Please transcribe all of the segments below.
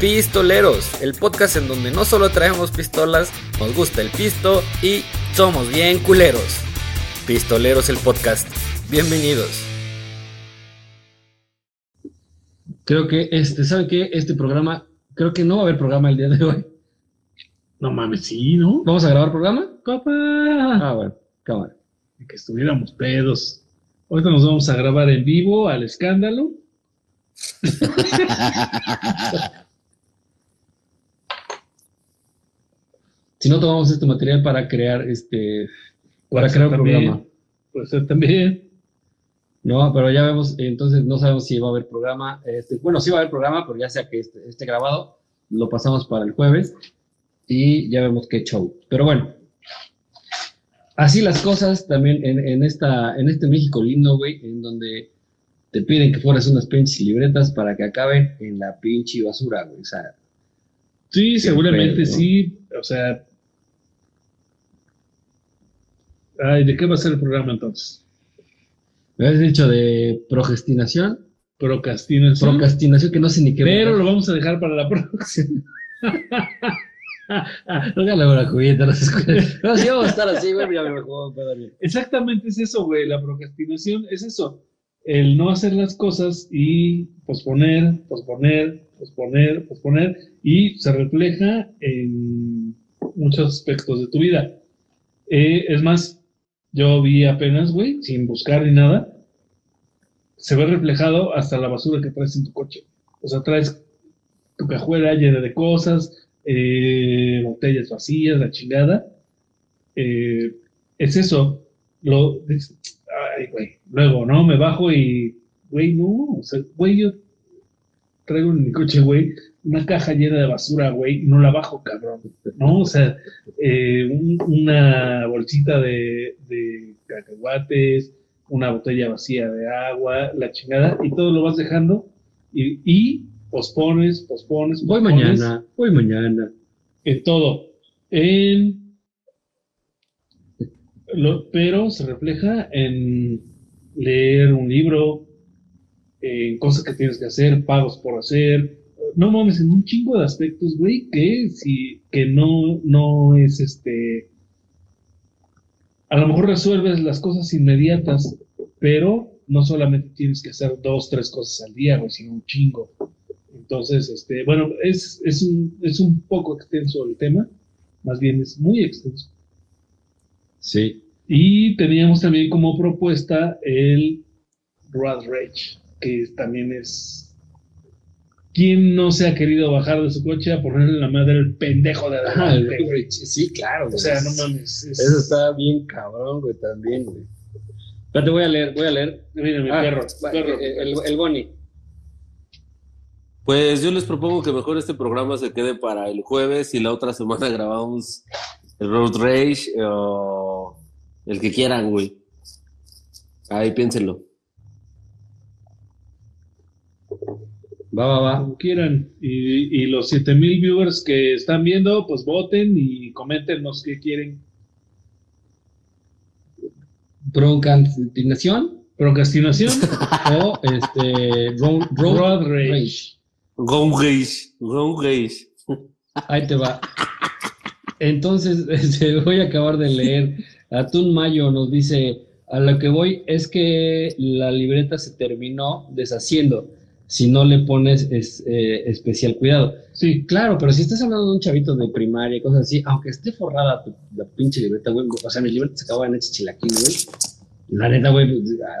Pistoleros, el podcast en donde no solo traemos pistolas, nos gusta el pisto y somos bien culeros. Pistoleros el podcast. Bienvenidos. Creo que este, ¿sabe qué? Este programa, creo que no va a haber programa el día de hoy. No mames, sí, ¿no? ¿Vamos a grabar programa? Copa. Ah, bueno, cámara. Que estuviéramos pedos. Ahorita nos vamos a grabar en vivo al escándalo. Si no tomamos este material para crear este para Puede crear un también. programa. Puede ser también. No, pero ya vemos, entonces no sabemos si va a haber programa. Este, bueno, sí va a haber programa, pero ya sea que esté, esté grabado, lo pasamos para el jueves y ya vemos qué show. Pero bueno, así las cosas también en, en esta, en este México lindo, güey, en donde te piden que fueras unas pinches libretas para que acaben en la pinche basura, güey. O sea, Sí, seguramente pedo, ¿no? sí. O sea. Ay, ¿de qué va a ser el programa entonces? me habías dicho de progestinación, Procrastinación. procrastinación, que no sé ni qué. pero lo vamos a dejar para la próxima. No hagan la jugueta, no. No, si vamos a estar así, güey, ya me bien. Exactamente es eso, güey. La procrastinación es eso. El no hacer las cosas y posponer, posponer, posponer, posponer. Y se refleja en muchos aspectos de tu vida. Eh, es más, yo vi apenas, güey, sin buscar ni nada, se ve reflejado hasta la basura que traes en tu coche. O sea, traes tu cajuela llena de cosas, eh, botellas vacías, la chingada. Eh, es eso. Lo, ay, güey. Luego, ¿no? Me bajo y, güey, no. O sea, güey, yo traigo en mi coche, güey, una caja llena de basura, güey, y no la bajo, cabrón. ¿No? O sea, eh, un- una bolsita de, de cacahuates, una botella vacía de agua, la chingada, y todo lo vas dejando y, y pospones, pospones, Voy mañana, voy mañana. en todo. En lo- pero se refleja en leer un libro, en cosas que tienes que hacer, pagos por hacer. No mames, en un chingo de aspectos, güey, que si, que no, no es este. A lo mejor resuelves las cosas inmediatas, pero no solamente tienes que hacer dos, tres cosas al día, güey, sino un chingo. Entonces, este, bueno, es, es, un, es un poco extenso el tema, más bien es muy extenso. Sí. Y teníamos también como propuesta el Road Rage, que también es... ¿Quién no se ha querido bajar de su coche a ponerle la madre al pendejo de Ah, el adelante, güey? Rich, sí, claro. O sea, no mames. es- Eso está bien cabrón, güey, también, güey. Espérate, voy a leer, voy a leer. Mira, mi Ah, perro, eh, El, el Bonnie. Pues yo les propongo que mejor este programa se quede para el jueves y la otra semana grabamos el Road Rage o el que quieran, güey. Ahí piénsenlo. Va, va, va. como quieran. Y, y los 7000 viewers que están viendo, pues voten y coméntenos qué quieren. Procrastinación Procrastinación, o este. Road, road Road Rage. Rage. Rage, Go Rage. Ahí te va. Entonces, este, voy a acabar de leer. Atún Mayo nos dice: A lo que voy es que la libreta se terminó deshaciendo si no le pones es- eh, especial cuidado. Sí, Claro, pero si estás hablando de un chavito de primaria y cosas así, aunque esté forrada tu, la pinche libreta, güey, o sea, mis libretas se acaban hechas chilaquín, güey. La neta, güey,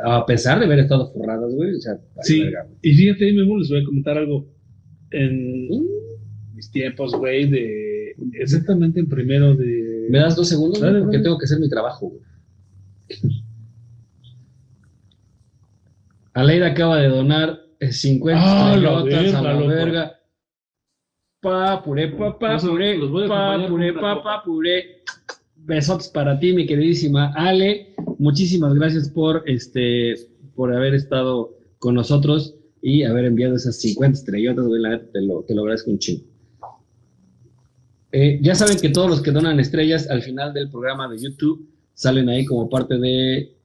a pesar de haber estado forradas, güey, o sea, Sí. verga, y fíjate, Memo, les voy a comentar algo. En Mm. mis tiempos, güey, de exactamente en primero de... ¿Me das dos segundos? Dale, Porque dale. tengo que hacer mi trabajo, güey. Aleida acaba de donar 50 Ah, estrellotas a la loco. verga. Pa, puré, pa, pa, puré, pa, puré, pa, pa, puré. Besotes para ti, mi queridísima Ale. Muchísimas gracias por este por haber estado con nosotros y haber enviado esas 50 estrellotas, güey. La neta te lo, te lo agradezco un chingo. Eh, ya saben que todos los que donan estrellas al final del programa de YouTube salen ahí como parte de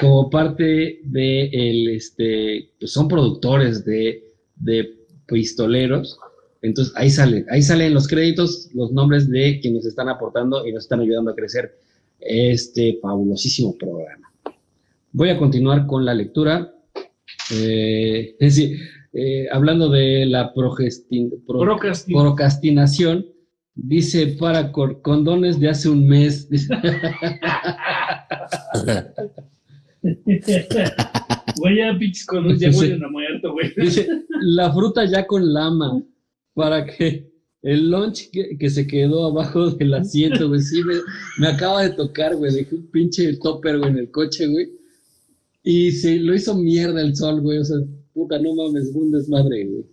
como parte de el este pues son productores de de pistoleros. Entonces ahí sale, ahí salen los créditos, los nombres de quienes están aportando y nos están ayudando a crecer este fabulosísimo programa. Voy a continuar con la lectura. Eh, es decir, eh, hablando de la progestin- pro- Procrastin- procrastinación, dice para cor- condones de hace un mes. Güey, ya pinches con ya huelen a muerto, güey. dice, la fruta ya con lama, para que el lunch que, que se quedó abajo del asiento, güey, sí, me, me acaba de tocar, güey, dejé un pinche topper, güey, en el coche, güey, y se lo hizo mierda el sol, güey, o sea, puta, no mames, un desmadre, güey.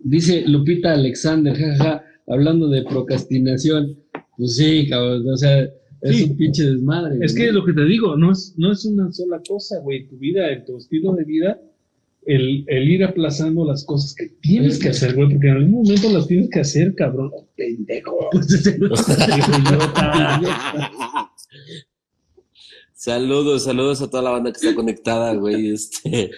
Dice Lupita Alexander, jaja, hablando de procrastinación, pues sí, cabrón, o sea, es Sí. un pinche desmadre. Es güey. que lo que te digo, no es, no es una sola cosa, güey. Tu vida, tu estilo de vida, el, el ir aplazando las cosas que tienes que hacer, güey, porque en algún momento las tienes que hacer, cabrón. Pendejo. Saludos, saludos a toda la banda que está conectada, güey. Este,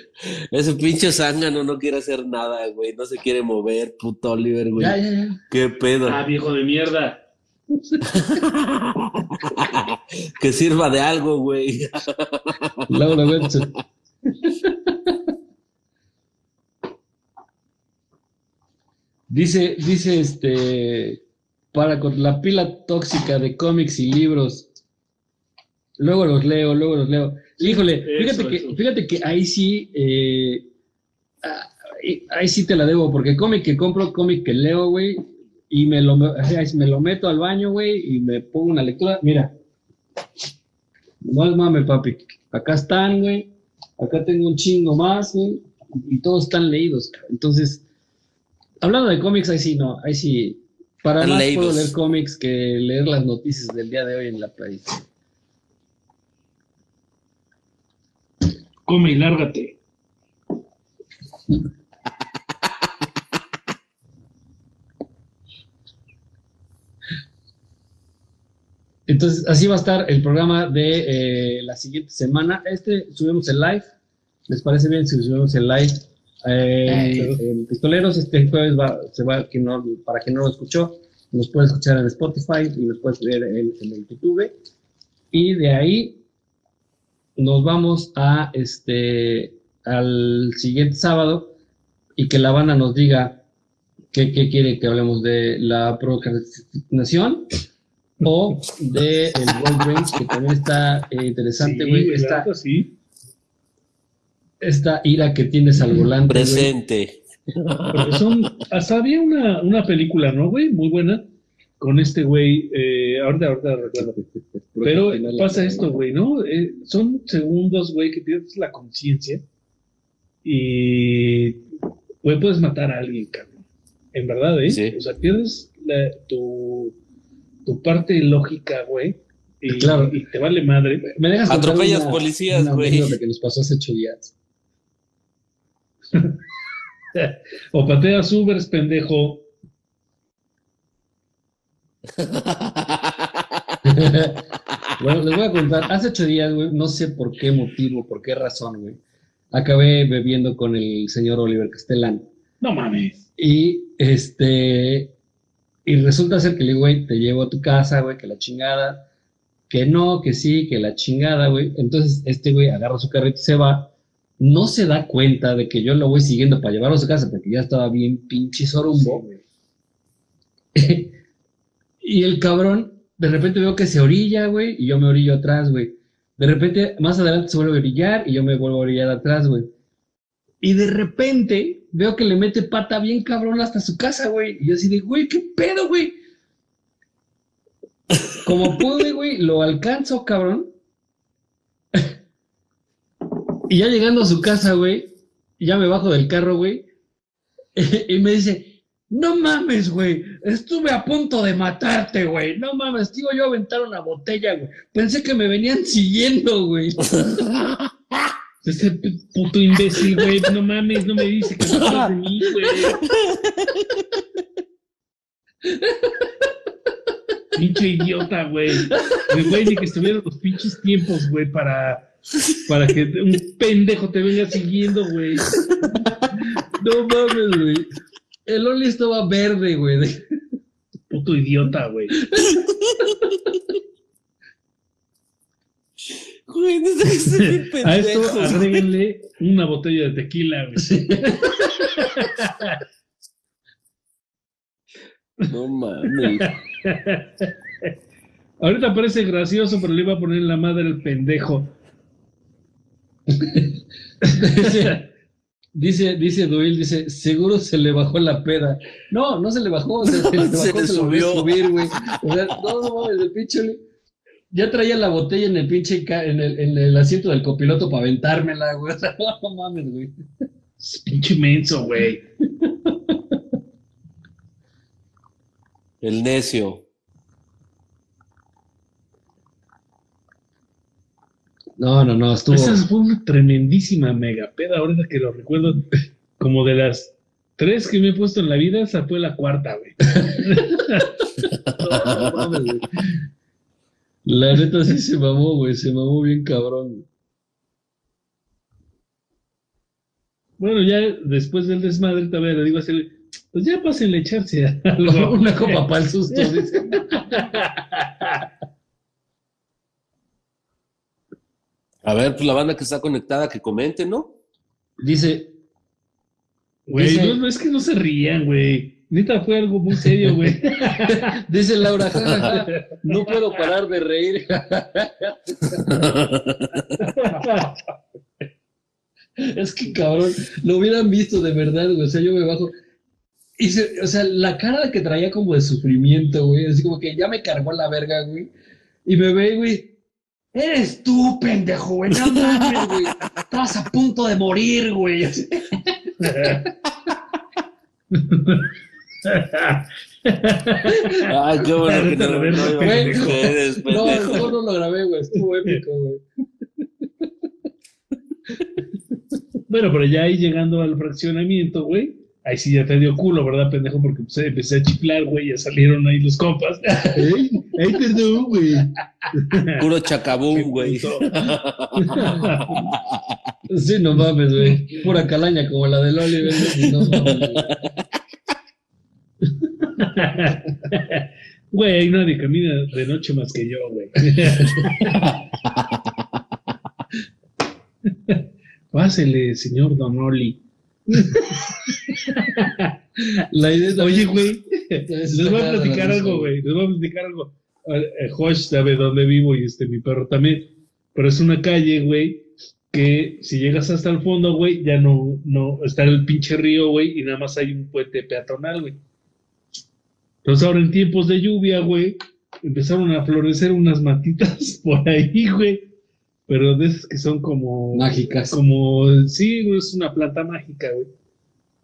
ese pinche zángano no quiere hacer nada, güey. No se quiere mover, puto Oliver, güey. Ya, ya, ya. Qué pedo. Ah, viejo de mierda. que sirva de algo, güey. Laura Webster. dice, dice este, para con la pila tóxica de cómics y libros. Luego los leo, luego los leo. Híjole, fíjate, Eso, que, eso. fíjate que ahí sí, eh, ah, ahí- ahí sí te la debo, porque cómic que compro, cómic que leo, güey, y me lo, me lo meto al baño, güey, y me pongo una lectura. Mira, no es mame, papi. Acá están, güey. Acá tengo un chingo más, güey. Y todos están leídos. cabrón. Entonces, hablando de cómics, ahí sí, no. Ahí sí. Para Están más leídos. puedo leer cómics que leer las noticias del día de hoy en la país. Come y lárgate. Entonces, así va a estar el programa de eh, la siguiente semana. Este subimos el live. ¿Les parece bien si subimos el live? Eh, en Pistoleros, este jueves va, se va, que no, para quien no lo escuchó, nos puede escuchar en Spotify y nos puede ver en, en el YouTube. Y de ahí nos vamos a este al siguiente sábado y que la banda nos diga qué, qué quiere que hablemos de la procrastinación o de el Rage, que también está eh, interesante, güey. esta, sí. esta ira que tienes al volante. Presente. Porque son, hasta había una, una película, ¿no, güey? Muy buena. Con este güey, eh, ahorita, ahorita recuerdo. Pero pasa esto, güey, ¿no? Eh, son segundos, güey, que pierdes la conciencia y, güey, puedes matar a alguien, cabrón. En verdad, ¿eh? Sí. O sea, pierdes la- tu, tu parte lógica, güey, y, Claro. y te vale madre. Me dejas Atropellas una- policías, güey. que nos pasó hace ocho días. O pateas Ubers, pendejo. bueno, les voy a contar. Hace ocho días, güey, no sé por qué motivo, por qué razón, güey. Acabé bebiendo con el señor Oliver Castellán. No mames. Y este. Y resulta ser que le digo, güey, te llevo a tu casa, güey, que la chingada. Que no, que sí, que la chingada, güey. Entonces, este güey agarra su carrito y se va. No se da cuenta de que yo lo voy siguiendo para llevarlo a su casa porque ya estaba bien pinche sorumbo. y el cabrón, de repente veo que se orilla, güey, y yo me orillo atrás, güey. De repente, más adelante se vuelve a orillar y yo me vuelvo a orillar atrás, güey. Y de repente veo que le mete pata bien cabrón hasta su casa, güey. Y yo así de, güey, ¿qué pedo, güey? Como pude, güey, lo alcanzo, cabrón. y ya llegando a su casa, güey, ya me bajo del carro, güey. y me dice, no mames, güey, estuve a punto de matarte, güey. No mames, digo yo aventar una botella, güey. Pensé que me venían siguiendo, güey. Ese puto imbécil, güey. No mames, no me dice que no de mí, güey. Pinche idiota. Güey, Güey, ni que estuvieran los pinches tiempos, güey, para, para que un pendejo te venga siguiendo, güey. No mames, güey. El Oli estaba verde, güey. Puto idiota, güey. Güey, no sé qué A esto agréguenle una botella de tequila, güey. No mames. Ahorita parece gracioso, pero le iba a poner la madre el pendejo. Dice, dice, dice Duil, dice, seguro se le bajó la peda. No, no se le bajó, se, se le bajó, Se subió. subir, güey. O sea, no, no mames, el pinche Ya traía la botella en el pinche, ca- en el, en el asiento del copiloto para aventármela, güey. O sea, no mames, güey. Es pinche menso, güey. El necio. No, no, no, estuvo. Esa fue una tremendísima mega peda, ahorita que lo recuerdo. Como de las tres que me he puesto en la vida, esa fue la cuarta, güey. No mames, güey. La neta sí se mamó, güey. Se mamó bien cabrón. güey. Bueno, ya después del desmadre, todavía le digo así, pues ya pásenle a echarse algo. Una copa para el susto, dice. A ver, pues la banda que está conectada que comente, ¿no? Dice, Güey, Dice- no, no, es que no se rían, güey. Neta fue algo muy serio, güey. dice Laura, "Ja, ja, ja, no puedo parar de reír. Es que cabrón, lo hubieran visto de verdad, güey. O sea, yo me bajo. Y se- o sea, la cara que traía como de sufrimiento, güey. Así como que ya me cargó la verga, güey. Y me ve, güey. Eres tú, pendejo, güey. No mames, güey. Estabas a punto de morir, güey. Ay, qué bueno que no, no a Güey, ustedes, No, pendejo. no, no lo grabé, güey. Estuvo épico, güey. Bueno, pero ya ahí llegando al fraccionamiento, güey, ahí sí ya te dio culo, ¿verdad, pendejo? Porque pues, empecé a chiflar, güey, ya salieron ahí los compas. Ey, Ay, perdón, güey. Puro chacabum, güey. Sí, no mames, güey. Pura calaña como la del Oliver. No mames, güey. Güey, nadie camina de noche más que yo, güey. Pásele, señor Don Oli. Oye, güey, les voy a platicar algo, güey. Les voy a platicar algo. Eh, Josh sabe dónde vivo y este mi perro también. Pero es una calle, güey, que si llegas hasta el fondo, güey, ya no, no, está el pinche río, güey, y nada más hay un puente peatonal, güey. Entonces ahora en tiempos de lluvia, güey, empezaron a florecer unas matitas por ahí, güey. Pero de esas que son como... Mágicas. Como, sí, es una planta mágica, güey.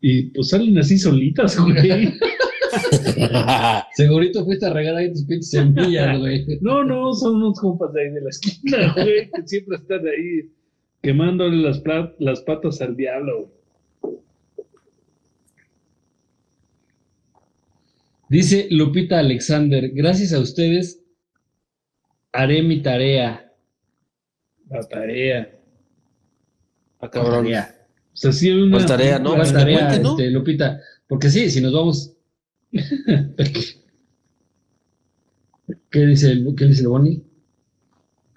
Y pues salen así solitas, güey. Segurito fuiste a regar ahí tus pinches semillas, güey. No, no, son unos compas de ahí de la esquina, güey, que siempre están ahí quemándole las, las patas al diablo. güey. Dice Lupita Alexander, gracias a ustedes haré mi tarea. La tarea. Ah, cabrón. Tarea. O sea, sí una... Pues tarea, ¿no? ¿Cuál pues tarea, cuente, ¿no? este, Lupita? Porque sí, si nos vamos. ¿Qué dice el, qué dice el Bonnie?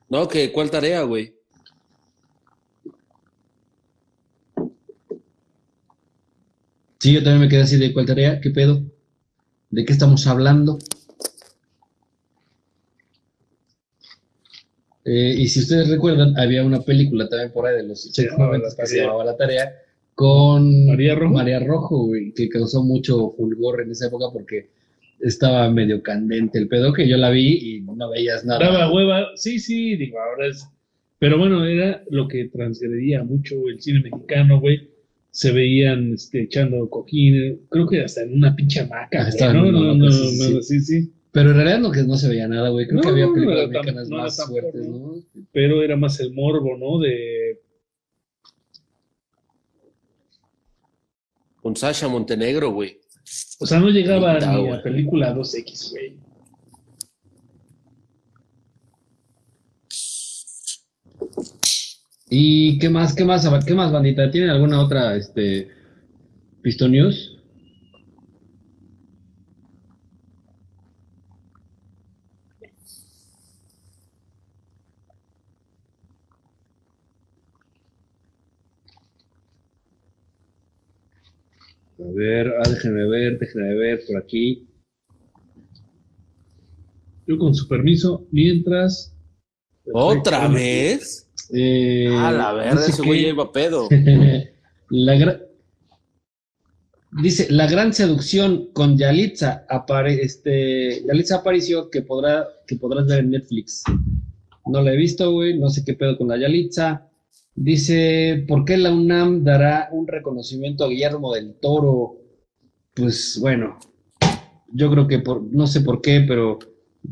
No, que ¿cuál tarea, güey? Sí, yo también me quedé así de cuál tarea, qué pedo, de qué estamos hablando. Eh, y si ustedes recuerdan, había una película también por ahí de los Se llamaba 90 La que se llamaba La Tarea con María Rojo. María Rojo, güey, que causó mucho fulgor en esa época porque estaba medio candente el pedo que yo la vi y no veías nada. Daba hueva. Sí, sí, digo, ahora es... Pero bueno, era lo que transgredía mucho el cine mexicano, güey. Se veían este, echando coquín, creo que hasta en una pinche hamaca. Ah, ¿no? No, no, sí, sí, no, sí, sí. Pero en realidad no, que no se veía nada, güey. Creo que había películas no era tan- mexicanas más fuertes. ¿no? Pero era más el morbo, ¿no? De Con Sasha Montenegro, güey. O sea, no llegaba ni a película 2X, güey. ¿Y qué más, qué más, qué más, bandita? ¿Tienen alguna otra, este, Piston News? A ver, ah, déjenme ver, déjenme ver por aquí. Yo con su permiso, mientras... ¿Otra vez? Eh, Ah, la verdad, ese güey que- iba pedo. la Dice, la gran seducción con Yalitza, apare- este, Yalitza apareció que, podrá, que podrás ver en Netflix. No la he visto, güey, no sé qué pedo con la Yalitza. Dice, ¿por qué la UNAM dará un reconocimiento a Guillermo del Toro? Pues bueno, yo creo que por, no sé por qué, pero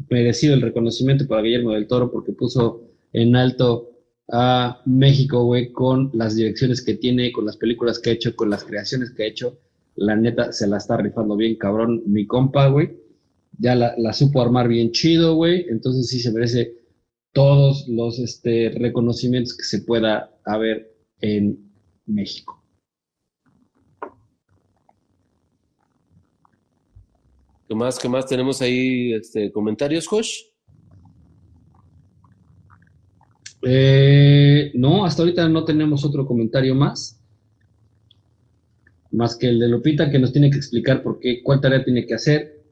merecido el reconocimiento para Guillermo del Toro porque puso en alto a México, güey, con las direcciones que tiene, con las películas que ha hecho, con las creaciones que ha hecho. La neta se la está rifando bien, cabrón, mi compa, güey. Ya la, supo armar bien chido, güey. Entonces sí se merece todos los este, reconocimientos que se pueda haber en México. ¿Qué más, qué más tenemos ahí? Este, ¿Comentarios, Josh? Eh, no, hasta ahorita no tenemos otro comentario más. Más que el de Lupita que nos tiene que explicar por qué, cuál tarea tiene que hacer.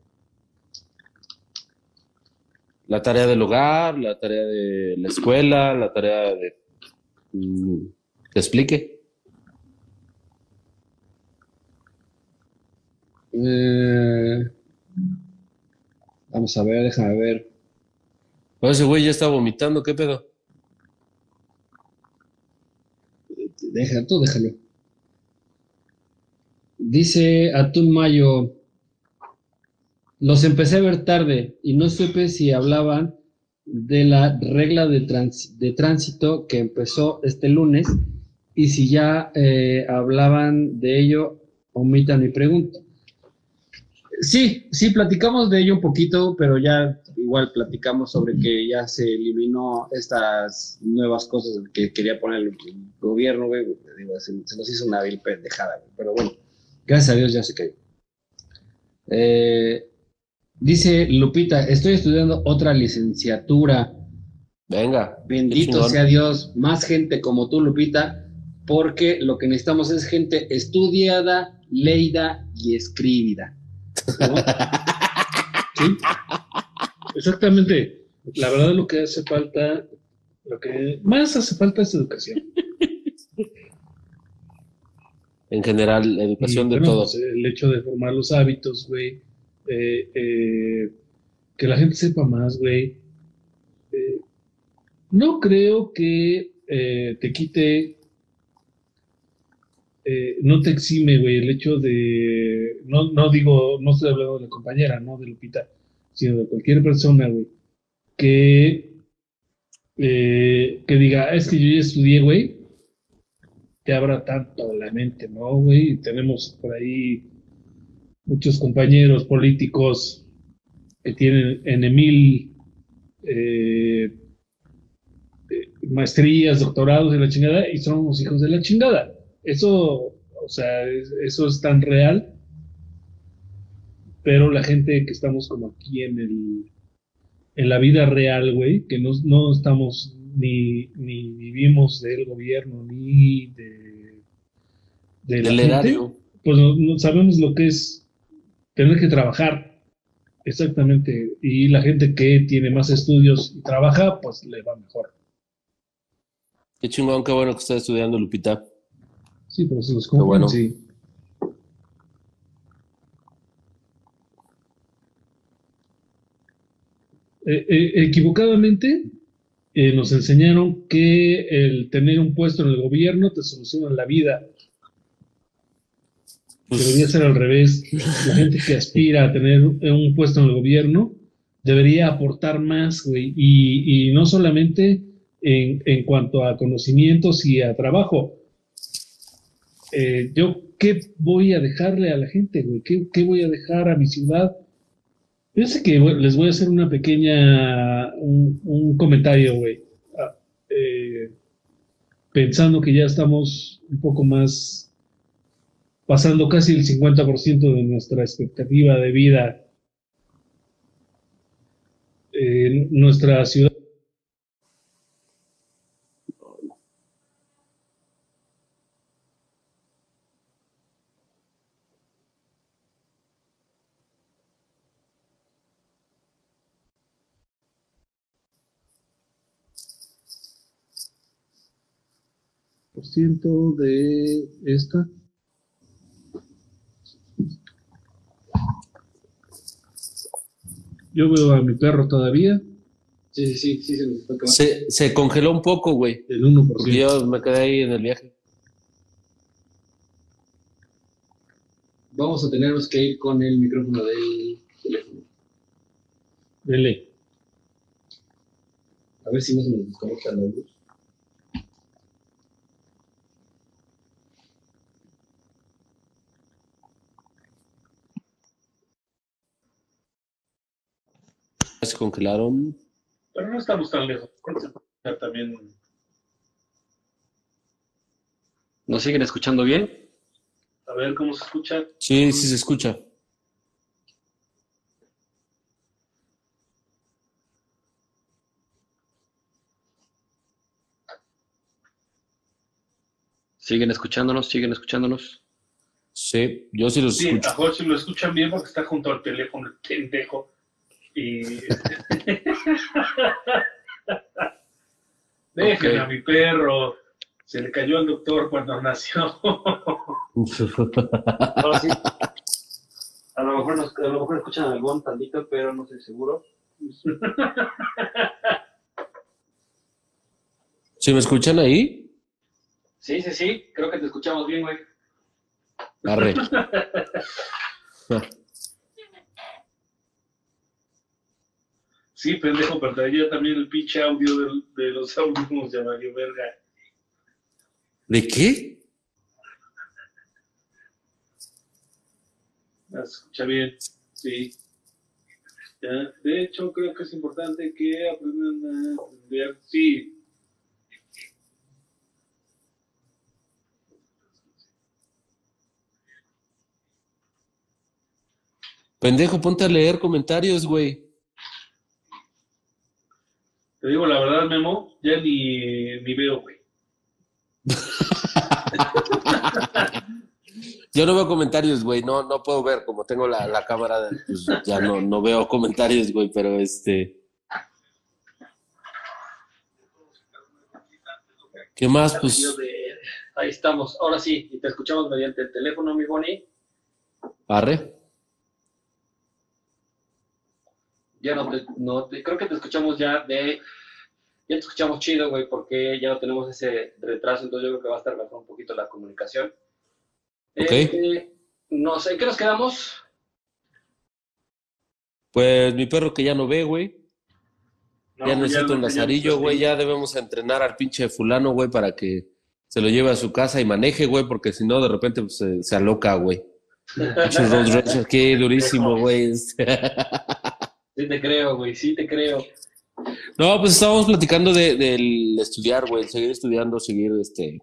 La tarea del hogar, la tarea de la escuela, la tarea de... Mm, ¿Te explique? Eh, vamos a ver, déjame ver. Oh, ese güey ya está vomitando, ¿qué pedo? Deja, tú déjalo. Dice Atún Mayo, los empecé a ver tarde y no supe si hablaban de la regla de, trans- de tránsito que empezó este lunes y si ya eh, hablaban de ello, omitan mi pregunta. Sí, sí, platicamos de ello un poquito, pero ya igual platicamos sobre que ya se eliminó estas nuevas cosas que quería poner el gobierno, güey. Digo, se, se nos hizo una vil pendejada, güey. Pero bueno, gracias a Dios ya se cayó. Eh, dice Lupita, estoy estudiando otra licenciatura. Venga. Bendito sea Dios, más gente como tú, Lupita, porque lo que necesitamos es gente estudiada, leída y escribida. ¿No? Sí, exactamente. La verdad lo que hace falta, lo que más hace falta es educación. En general, educación Y, de bueno, todo. pues, el hecho de formar los hábitos, güey. eh, eh, que la gente sepa más, güey. Eh, no creo que te quite, eh, no te exime, güey, el hecho de, no, no digo, no estoy hablando de la compañera, no de Lupita, sino de cualquier persona, güey, que, eh, que diga, "Ah, es que yo ya estudié, güey, te abra tanto la mente, ¿no, güey? Tenemos por ahí muchos compañeros políticos que tienen en mil eh, eh, maestrías, doctorados de la chingada y somos hijos de la chingada. Eso, o sea, es- eso es tan real, pero la gente que estamos como aquí en el en la vida real, güey, que no, no estamos ni, ni vivimos del gobierno ni de, Del gente, erario. pues no, no sabemos lo que es tener que trabajar. Exactamente. Y la gente que tiene más estudios y trabaja, pues le va mejor. Qué chingón, qué bueno que está estudiando Lupita. Sí, pero se los Qué bueno. sí. Eh, eh, equivocadamente eh, nos enseñaron que el tener un puesto en el gobierno te soluciona la vida. Pues, Debería ser al revés. La gente que aspira a tener un puesto en el gobierno debería aportar más, güey. Y, y no solamente en, en cuanto a conocimientos y a trabajo. Eh, yo, ¿qué voy a dejarle a la gente, güey? ¿Qué, qué voy a dejar a mi ciudad? Fíjense que güey, les voy a hacer una pequeña, un, un comentario, güey. Ah, eh, pensando que ya estamos un poco más pasando casi el 50% de nuestra expectativa de vida en nuestra ciudad. Por ciento de esta. Yo veo a mi perro todavía, Sí, sí, sí, sí, se nos está acabando. Se, se congeló un poco, güey. el 1%. Porque yo me quedé ahí en el viaje. Vamos a tenernos que ir con el micrófono del teléfono. Dele. A ver si no se nos desconecta la luz. Se congelaron. Pero no estamos tan lejos. También. ¿Nos siguen escuchando bien? A ver cómo se escucha. Sí, sí se escucha. ¿Siguen escuchándonos? ¿Siguen escuchándonos? Sí, yo sí los Sí, escucho. a Jorge lo escuchan bien porque está junto al teléfono, el pendejo. Y. Déjenme a mi perro. Se le cayó al doctor cuando nació. Sí. A lo mejor, nos, a lo mejor escuchan algún tantito, pero no estoy seguro. ¿Sí me escuchan ahí? Sí, sí, sí. Creo que te escuchamos bien, güey. Arre. Sí, pendejo, pero traía también el pinche audio de, los audífonos de Mario Verga. ¿De qué? Ah, escucha bien, sí. Ya, De hecho, creo que es importante que aprendan a entender. Sí, Pendejo, ponte a leer comentarios, güey. Te digo la verdad, Memo, ya ni, ni veo, güey. Yo no veo comentarios, güey. No, no puedo ver. Como tengo la, la cámara, pues ya no, no veo comentarios, güey. Pero este. ¿Qué más? Pues. Ahí estamos. Ahora sí, y te escuchamos mediante el teléfono, mi Bonnie. Arre. Ya no te, no te- creo que te escuchamos ya de, ya te escuchamos chido, güey, porque ya no tenemos ese retraso, entonces yo creo que va a estar mejor un poquito la comunicación. Ok. Eh, no sé, ¿en qué nos quedamos? Pues mi perro que ya no ve, güey. No, ya necesito un lazarillo, güey. Ya debemos entrenar al pinche fulano, güey, para que se lo lleve a su casa y maneje, güey, porque si no, de repente pues, se, se aloca, güey. Road rage aquí, durísimo, güey. Sí te creo, güey, sí te creo. No, pues estábamos platicando de, del estudiar, güey, seguir estudiando, seguir, este,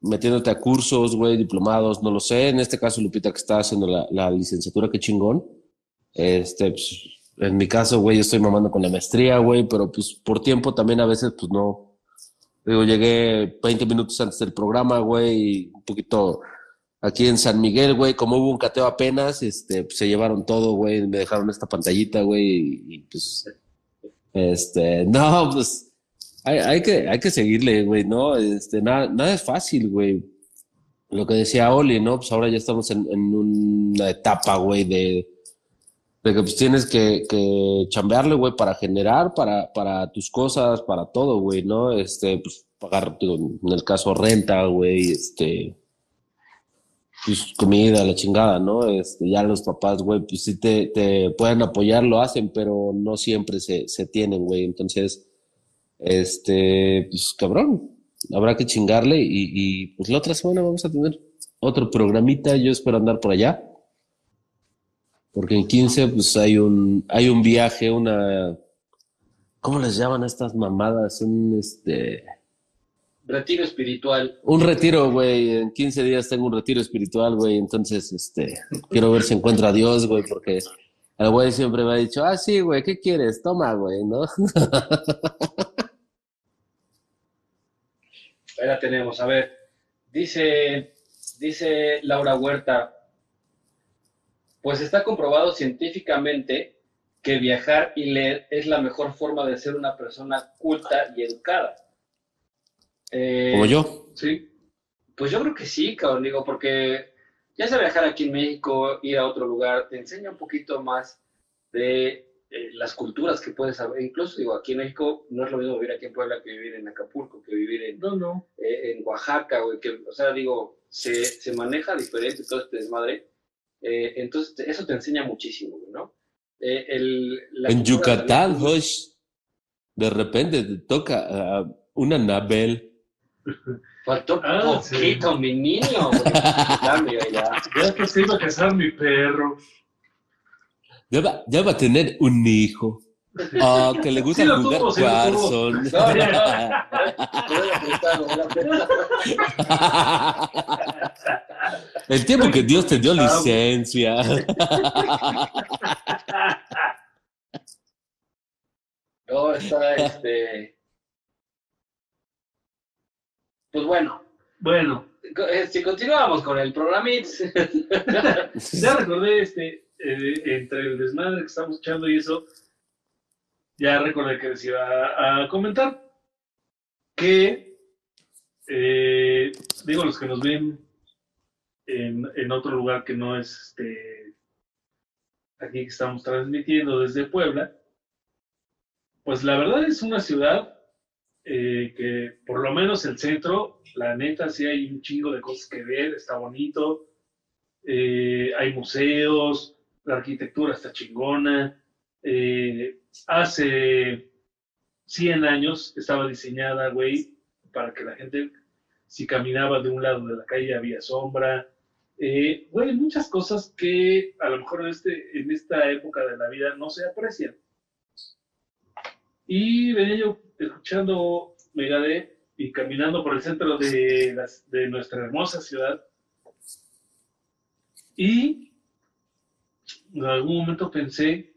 metiéndote a cursos, güey, diplomados, no lo sé. En este caso, Lupita, que está haciendo la, licenciatura, qué chingón. Este, pues, en mi caso, güey, yo estoy mamando con la maestría, güey, pero pues por tiempo también a veces, pues no. Digo, llegué 20 minutos antes del programa, güey, un poquito aquí en San Miguel, güey, como hubo un cateo apenas, este, pues, se llevaron todo, güey, me dejaron esta pantallita, güey, y, pues, este, no, pues, hay, hay que, hay que seguirle, güey, ¿no? Este, nada, nada es fácil, güey. Lo que decía Oli, ¿no? Pues ahora ya estamos en, en una etapa, güey, de, de que pues tienes que, que chambearle, güey, para generar, para, para tus cosas, para todo, güey, ¿no? Este, pues pagar, digo, en el caso renta, güey, este, pues comida, la chingada, ¿no? Este, ya los papás, güey, pues sí te, te pueden apoyar, lo hacen, pero no siempre se, se tienen, güey. Entonces, este, pues cabrón, habrá que chingarle y, y pues la otra semana vamos a tener otro programita, yo espero andar por allá. Porque en 15 pues hay un, hay un viaje, una, ¿cómo les llaman a estas mamadas? Un, este, Retiro espiritual. Un retiro, güey. En 15 días tengo un retiro espiritual, güey. Entonces, este, quiero ver si encuentro a Dios, güey, porque el güey siempre me ha dicho, ah, sí, güey, ¿qué quieres? Toma, güey, ¿no? Ahí la tenemos, a ver. Dice, dice Laura Huerta, pues está comprobado científicamente que viajar y leer es la mejor forma de ser una persona culta y educada. Eh, Como yo. Sí. Pues yo creo que sí, cabrón, digo, porque ya sea viajar aquí en México, ir a otro lugar, te enseña un poquito más de eh, las culturas que puedes saber. Incluso, digo, aquí en México no es lo mismo vivir aquí en Puebla que vivir en Acapulco, que vivir en, No, no. eh, en Oaxaca, güey, que, o sea, digo, se, se maneja diferente todo este desmadre. Eh, entonces, te- eso te enseña muchísimo, güey, ¿no? Eh, el, la En Yucatán, Josh, de repente te toca ah, una Nabel. Faltó Ah, sí. poquito, mi niño. Ya, ya. Ya que se iba a casar mi perro. Ya va, ya va a tener un hijo. Ah, que le gusta Sí lo jugar tuvo, sí lo tuvo. Warzone. No, no. El tiempo que Dios te dio licencia. No, está este. Pues bueno, Bueno, si continuamos con el programit, ya recordé este, eh, entre el desmadre que estamos echando y eso, ya recordé que les iba a, a comentar que, eh, digo, los que nos ven en, en otro lugar que no es este, aquí que estamos transmitiendo desde Puebla, pues la verdad es una ciudad eh, que por lo menos el centro, la neta, sí hay un chingo de cosas que ver, está bonito, eh, hay museos, la arquitectura está chingona. eh, hace 100 años estaba diseñada, güey, para que la gente, si caminaba de un lado de la calle, había sombra. Eh, güey, muchas cosas que a lo mejor en, este, en esta época de la vida no se aprecian. Y venía yo escuchando Megadeth y caminando por el centro de, nuestra hermosa ciudad. Y en algún momento pensé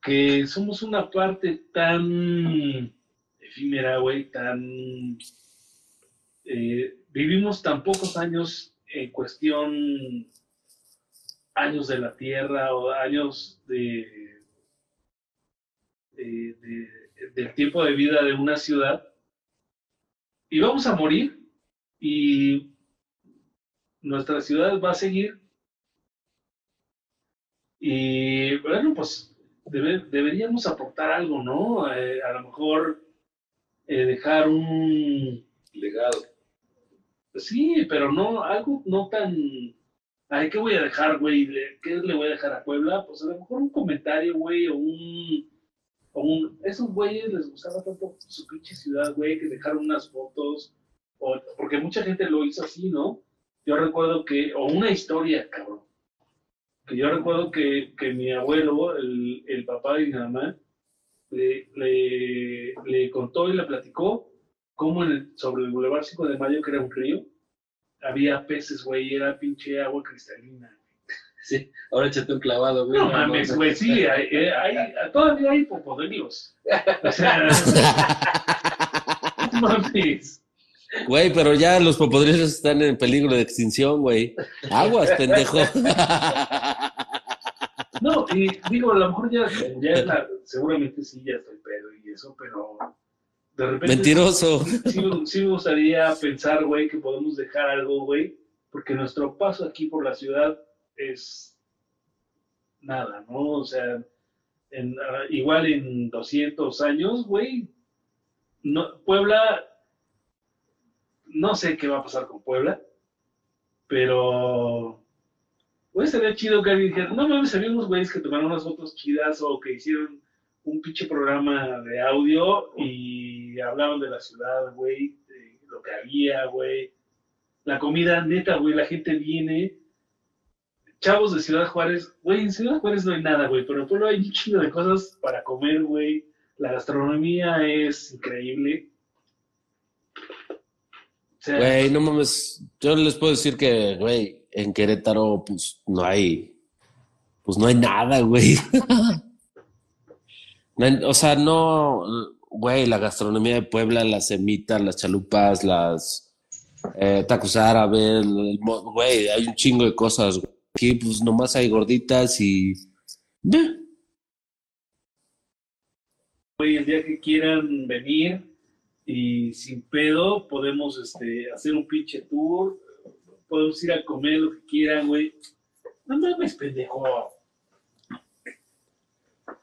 que somos una parte tan efímera, güey, tan... eh, vivimos tan pocos años en cuestión años de la Tierra o años de- de- del tiempo de vida de una ciudad y vamos a morir y nuestra ciudad va a seguir. Y bueno pues debe- deberíamos aportar algo no Eh, a lo mejor eh, dejar un legado. sí pero no algo no tan ay qué voy a dejar güey qué le voy a dejar a Puebla pues a lo mejor un comentario güey o un un esos güeyes les gustaba tanto su pinche ciudad güey que dejaron unas fotos o, porque mucha gente lo hizo así no yo recuerdo que o una historia cabrón que yo recuerdo que, que mi abuelo, el, el papá de mi mamá, le, le, contó y le platicó cómo sobre el Boulevard 5 de Mayo, que era un río, había peces, güey, y era pinche agua cristalina. Sí, ahora échate un clavado, güey. No mames, güey, sí, hay, hay- hay- todavía hay popodrilos. O sea, no mames. Güey, pero ya los popodrilos están en peligro de extinción, güey. Aguas, pendejo. No, y digo, a lo mejor ya, ya es la- seguramente sí, ya estoy pedo y eso, pero de repente... Mentiroso. sí, me- sí me gustaría pensar, güey, que podemos dejar algo, güey, porque nuestro paso aquí por la ciudad es nada, ¿no? O sea, ah, igual en 200 años, güey, Puebla, no sé qué va a pasar con Puebla, pero, güey, sería chido que alguien dijera, no mames, había unos güeyes que tomaron unas fotos chidas o que hicieron un pinche programa de audio y hablaban de la ciudad, güey, lo que había, güey. La comida, neta, güey, la gente viene. Chavos de Ciudad Juárez, güey, en Ciudad Juárez no hay nada, güey, pero en Puebla hay un chingo de cosas para comer, güey. La gastronomía es increíble. sea, Güey, no mames. Yo les puedo decir que, güey, en Querétaro, pues no hay. Pues no hay nada, güey. O sea, no. Güey, la gastronomía de Puebla, las semitas, las chalupas, las eh, tacos árabes, güey, hay un chingo de cosas. güey. Aquí, pues nomás hay gorditas y. Eh, güey, el día que quieran venir y sin pedo podemos este, hacer un pinche tour, podemos ir a comer lo que quieran, güey. No mames, pendejo.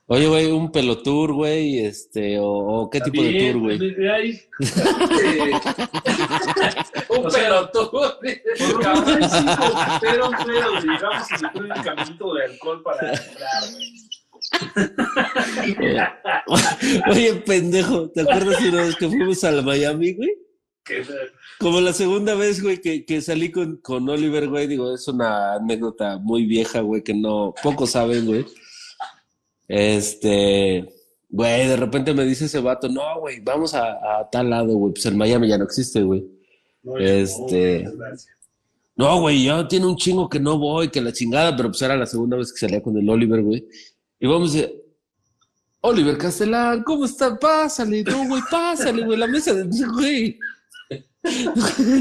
Oye, güey, un pelotour, güey, este, o, o qué tipo de tour, güey. pues, Un O sea, pelotón. por lo menos cinco pero llegamos y se pone un caminito de alcohol para entrar, güey. Oye, pendejo, ¿te acuerdas una vez que fuimos a la Miami, güey? Como la segunda vez, güey, que, que salí con, con Oliver, güey, digo, es una anécdota muy vieja, güey, que no, pocos saben, güey. Este, güey, de repente me dice ese vato, no, güey, vamos a, a tal lado, güey, pues el Miami ya no existe, güey. no, Este- no, güey, ya tiene un chingo que no voy, que la chingada, pero pues era la segunda vez que salía con el Oliver, güey. Y vamos a Oliver Castellán, ¿cómo está? Pásale, no, güey, pásale, güey, la mesa de, güey.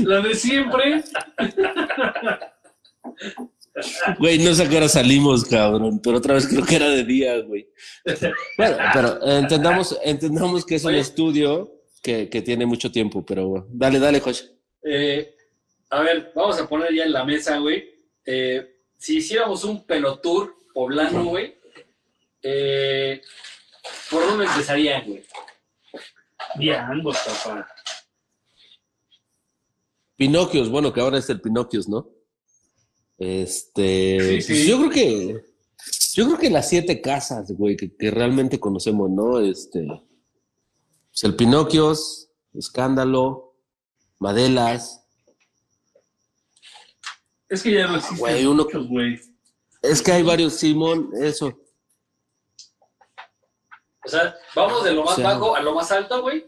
La de siempre. Güey, no sé a qué hora salimos, cabrón, pero otra vez creo que era de día, güey. Bueno, pero entendamos, entendamos que es un estudio que, que tiene mucho tiempo, pero bueno. dale, dale, Josh. Eh, a ver, vamos a poner ya en la mesa, güey. Eh, si hiciéramos un pelotour poblano, güey, eh, ¿por dónde empezarían, güey? Viajando, papá. Pinocchios, bueno, que ahora es el Pinocchios, ¿no? Este, Sí, pues yo creo que, yo creo que las siete casas, güey, que, que realmente conocemos, ¿no? Este, pues el Pinocchios, Escándalo, Madelas. Es que ya no existen Güey, uno- muchos, güey. Es que hay varios, Simón, eso. O sea, vamos de lo más bajo a lo más alto, güey.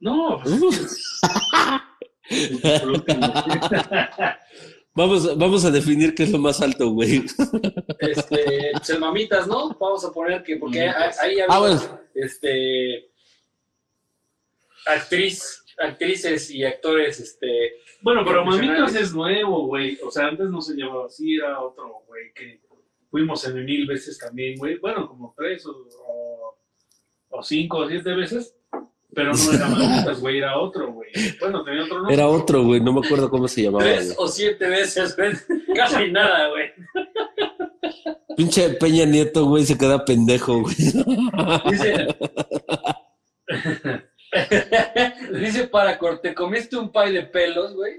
No, pues, Vamos, vamos a definir qué es lo más alto, güey. Este, pues el mamitas, ¿no? Vamos a poner que, porque ahí ahí Ah, había, bueno. este, actriz, actrices y actores, este, Bueno, pero. Mamitas es nuevo, güey. O sea, antes no se llamaba así, era otro, güey, que fuimos en mil veces también, güey. Bueno, como tres o, o, o cinco o siete veces. Pero no era Mamitas, güey, era otro, güey. Bueno, tenía otro nombre. Era otro, güey, no me acuerdo cómo se llamaba. tres güey. o siete veces, güey. Casi nada, güey. Pinche Peña Nieto, güey, se queda pendejo, güey. Dice, dice para corte, comiste un pay de pelos, güey.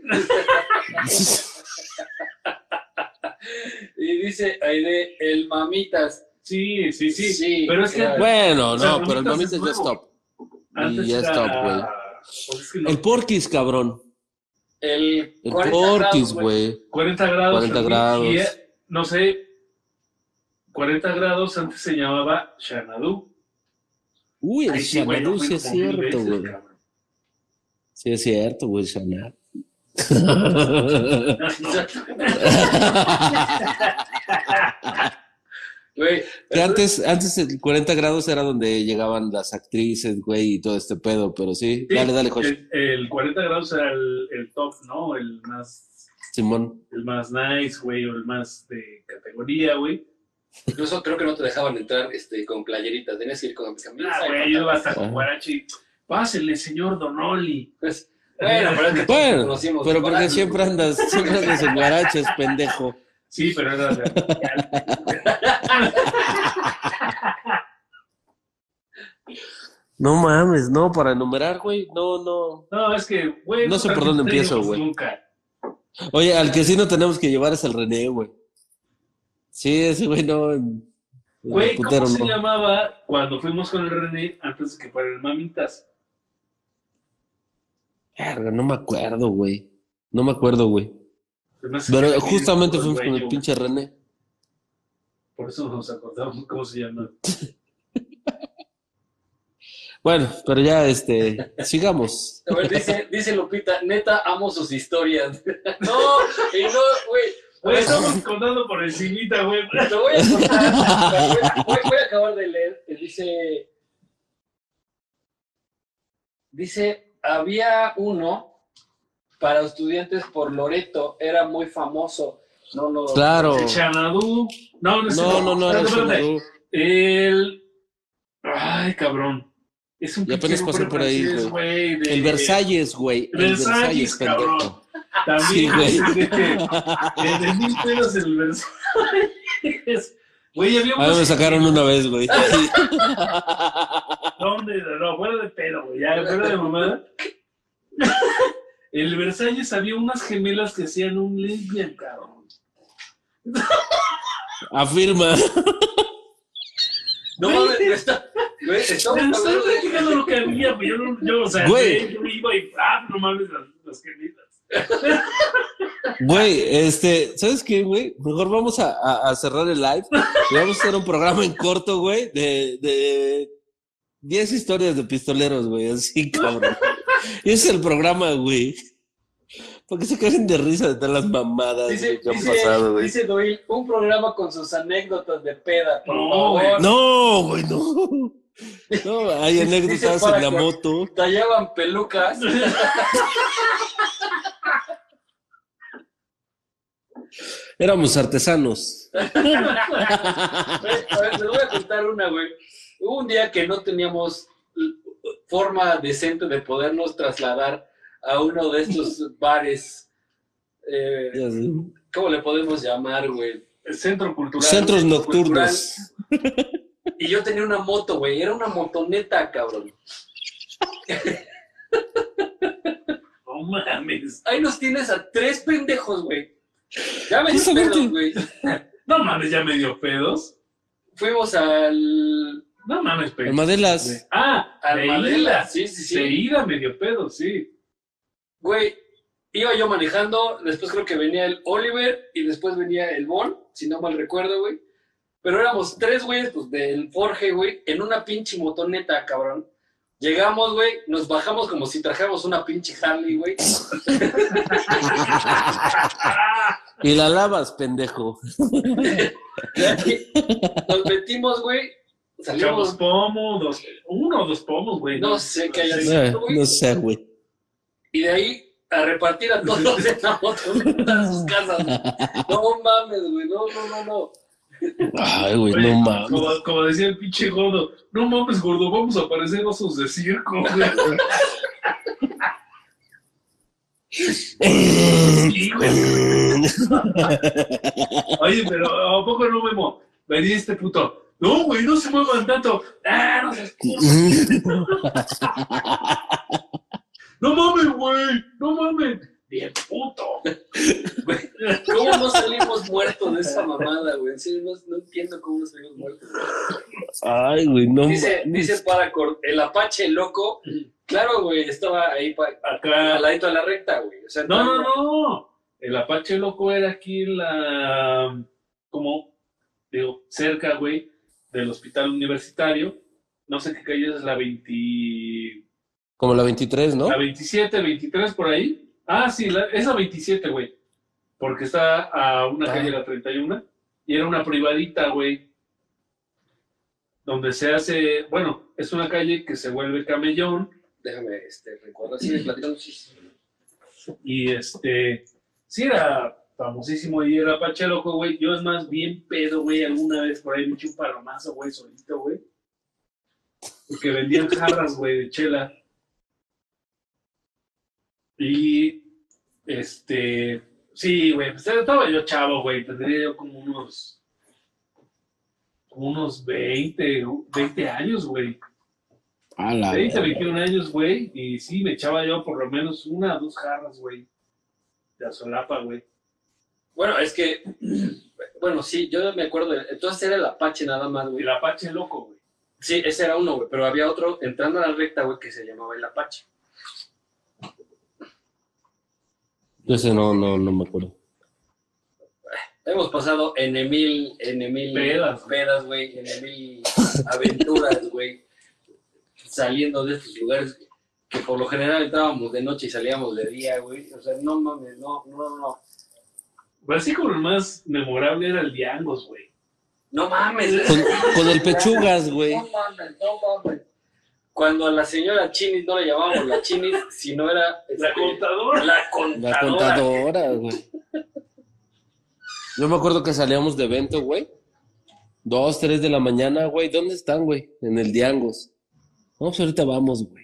Y dice Aide, el mamitas. Sí, sí, sí. Sí, pero es que. Bueno, O sea, no, pero el Mamitas es ya stop. Antes Y ya era... stop, güey. pues El Porquis, cabrón. El, El 40 Porquis, güey. 40 grados. 40 también, grados. y, eh, no sé, 40 grados antes se llamaba Xanadu. Uy, el Xanadu sí es cierto, güey. Sí es cierto, güey, Xanadu. Güey, Que antes, antes el 40 grados era donde llegaban las actrices, güey, y todo este pedo, pero sí. Sí, Dale, dale, Josh. El, el 40 grados era el, el top, ¿no? El más, Simón. el más nice, güey, o el más de categoría, güey. incluso creo que no te dejaban entrar este, con playeritas, tenías que ir con camisas. Ah, güey, yo iba hasta. Guarachi. Pásenle, señor Donoli. Pues, bueno, pero es que Bueno, conocimos pero porque siempre andas, siempre andas en guaraches, pendejo. Sí, pero de... No mames, no, para enumerar, güey, no, no. No, es que, güey... No sé por dónde empiezo, güey. Nunca. Oye, al que sí no tenemos que llevar es el René, güey. Sí, ese güey no. Güey, ¿cómo se no. llamaba cuando fuimos con el René antes de que fuera el Mamitas? Verga, no me acuerdo, güey. No me acuerdo, güey. Pero justamente fuimos con el pinche René. Por eso nos acordamos cómo se llama. Bueno, pero ya, este, sigamos. A ver, dice, dice Lupita, neta, amo sus historias. no, y no, güey. Estamos contando por encimita, güey. Te voy a contar. Voy, voy a acabar de leer. que Dice. Dice: había uno para estudiantes por Loreto, era muy famoso. No, no. Claro. El Xanadu. No, no es No, no, no, era. Xanadu. El. Ay, cabrón. Es un Y apenas nombre por ahí, güey. de- El Versalles, güey. El Versalles, Versalles, pendejo. cabrón. También, Sí, güey. de, de, de mil pedos el Versalles. Güey, había mí me sacaron una vez, güey. ¿Dónde? No, fuera de pedo, güey. Ya, fuera de mamada. El Versalles había unas gemelas que hacían un lesbian, cabrón. Afirma. No mames, está, güey, estamos Pero hablando de. lo que había, güey. Yo, no- yo, o sea, Güey. yo iba y, ah, no mames, las, las gemitas. Güey, este, ¿sabes qué, güey? Mejor vamos a, a- a cerrar el live y vamos a hacer un programa en corto, güey, de, de 10 historias de pistoleros, güey, así, cabrón. Y ese es el programa, güey. Porque se caen de risa de todas las mamadas Dice, que han dice, pasado, güey. dice Doyle, un programa con sus anécdotas de peda, por No, favor. No, güey, no. No, hay anécdotas dice en la moto. Tallaban pelucas. Éramos artesanos. A ver, les voy a contar una, güey. Hubo un día que no teníamos forma decente de podernos trasladar a uno de estos bares. eh. ¿Cómo le podemos llamar, güey? El centro cultural. Centros nocturnos. Y yo tenía una moto, güey. Era una motoneta, cabrón. No mames. Ahí nos tienes a tres pendejos, güey. Ya me Justamente. pedos, güey. No mames, ya me dio pedos. Fuimos al. No mames, pedos. Armadelas. Ah, al de Madela. ida. Sí, sí, sí. De ida me dio pedos, sí. Güey, iba yo manejando, después creo que venía el Oliver y después venía el Bon, si no mal recuerdo, güey. Pero éramos tres güeyes, pues, del Forge, güey, en una pinche motoneta, cabrón. Llegamos, güey, nos bajamos como si trajéramos una pinche Harley, güey. Y la lavas, pendejo. Nos metimos, güey, Salimos, pomo, dos, uno o dos pomos, güey. no sé qué haya sido, Eh, güey. no sé, güey. Y de ahí a repartir a todos en la motoneta a sus casas. No mames, güey, no, no, no, no. Ay, güey, no mames. Como, como decía el pinche gordo, no mames, gordo, vamos a parecer osos de circo, güey. Sí, güey. Oye, pero ¿a poco no, Memo? Venía este puto. No, güey, no se muevan tanto. Ah, no seas No mames, güey. No mames. Bien puto. ¿Cómo no salimos muertos de esa mamada, güey? En serio, no, no entiendo cómo no salimos muertos. Ay, güey, no Dice, mames. dice Paracord, el Apache loco. Claro, güey, estaba ahí pa- Acá. al ladito de la recta, güey. O sea, No, no, no. El Apache loco era aquí en la. Como, digo, cerca, güey, del hospital universitario. No sé qué calle es la 20. Como la 23, ¿no? La 27, 23 por ahí. Ah, sí, la, es la 27, güey. Porque está a una Ah. calle la 31. Y era una privadita, güey. Donde se hace. Bueno, es una calle que se vuelve camellón. Déjame este, recordar, platicando. sí, sí. Y este, sí era famosísimo y era Apache Loco, güey. Yo es más bien pedo, güey, alguna vez por ahí me eché un palomazo, güey, solito, güey. Porque vendían jarras, güey, de chela. Y, este, sí, güey, pues estaba yo chavo, güey, tendría yo como unos, como unos 20, 20 años, güey. A la 20, verga. 21 años, güey, y sí, me echaba yo por lo menos una o dos jarras, güey, de azolapa, güey. Bueno, es que, bueno, sí, yo me acuerdo, de- entonces era el Apache nada más, güey. el apache loco, güey. Sí, ese era uno, güey, pero había otro entrando a la recta, güey, que se llamaba el Apache. Yo ese no, no, no me acuerdo. Hemos pasado en mil, en mil Pedas. pedas, güey, en mil aventuras, güey. saliendo de estos lugares que por lo general entrábamos de noche y salíamos de día, güey. O sea, no mames, no, no, no. Como el más memorable era el Diangos, güey. No mames. Con, con el pechugas, güey. No mames, no mames. Cuando a la señora Chinis no le llamábamos la Chinis, sino era La este, contadora. la La contadora. contadora, güey. Yo me acuerdo que salíamos de evento, güey. Dos, tres de la mañana, güey. ¿Dónde están, güey? En el Diangos. No, pues ahorita vamos, güey.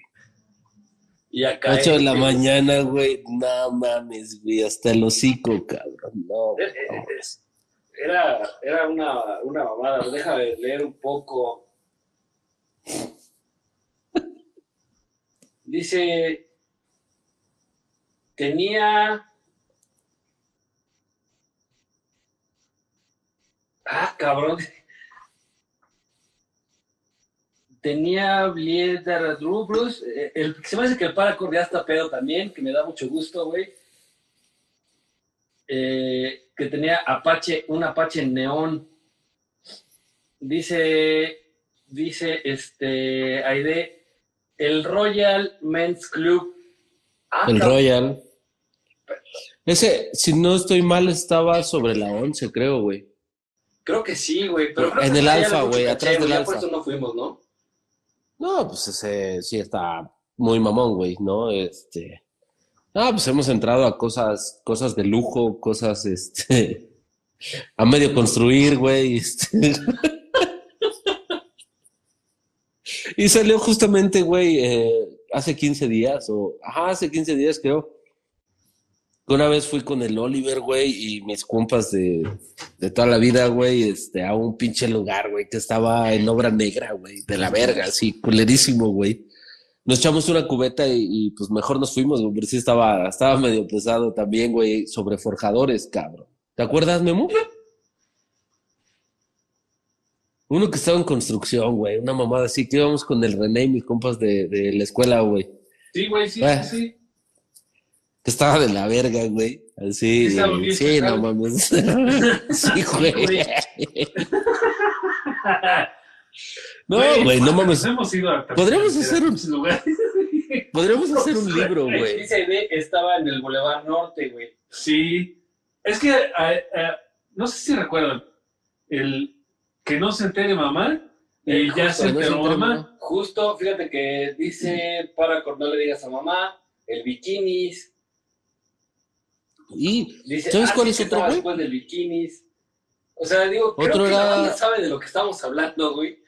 Y acá. Ocho de la mañana, güey. No mames, güey. Hasta el hocico, cabrón. No. eh, eh, es- Era, era una, una mamada. Déjame leer un poco. Dice. Tenía. Ah, cabrón. Tenía Blieder Rubros. eh, El, se me hace que el Paracord ya está pedo también, que me da mucho gusto, güey. Eh, que tenía Apache, un Apache neón. Dice, dice este Aide, el Royal Men's Club. Ah, El. Royal. Ese, si no estoy mal, estaba sobre la 11, creo, güey. Creo que sí, güey. Pero En el Alfa, güey, atrás del ya Por Alfa. eso no fuimos, ¿no? No, pues ese sí está muy mamón, güey, ¿no? Este. Ah, pues hemos entrado a cosas, cosas de lujo, cosas, este. A medio construir, güey. este. Y salió justamente, güey, eh, hace 15 días, o. Ajá, hace 15 días, creo. Una vez fui con el Oliver, güey, y mis compas de, de toda la vida, güey, este, a un pinche lugar, güey, que estaba en obra negra, güey, de la verga, así, culerísimo, güey. Nos echamos una cubeta y, y, pues mejor nos fuimos, güey, pero sí estaba, estaba medio pesado también, güey, sobre forjadores, cabrón. ¿Te acuerdas, Memo? Uno que estaba en construcción, güey, una mamada así, que íbamos con el René y mis compas de, de la escuela, güey, Sí, güey, sí, Ah. sí, sí. Estaba de la verga, güey. Así, Sí, no mames. sí, güey. No, güey, no mames. Hemos ido a Podríamos hacer un- lugar. Podríamos hacer un libro, güey. Aide, estaba en el Boulevard Norte, güey. Sí. Es que, no sé si recuerdan, el que no se entere mamá y Eh, ya justo, se enteró entere mamá. mamá. Justo, fíjate que dice para que no le digas a mamá, el bikinis. Y, Dice, ¿Sabes ah, cuál sí, es que otro, güey? del bikinis. O sea, digo, creo Otro que la era- banda sabe de lo que estamos hablando, güey.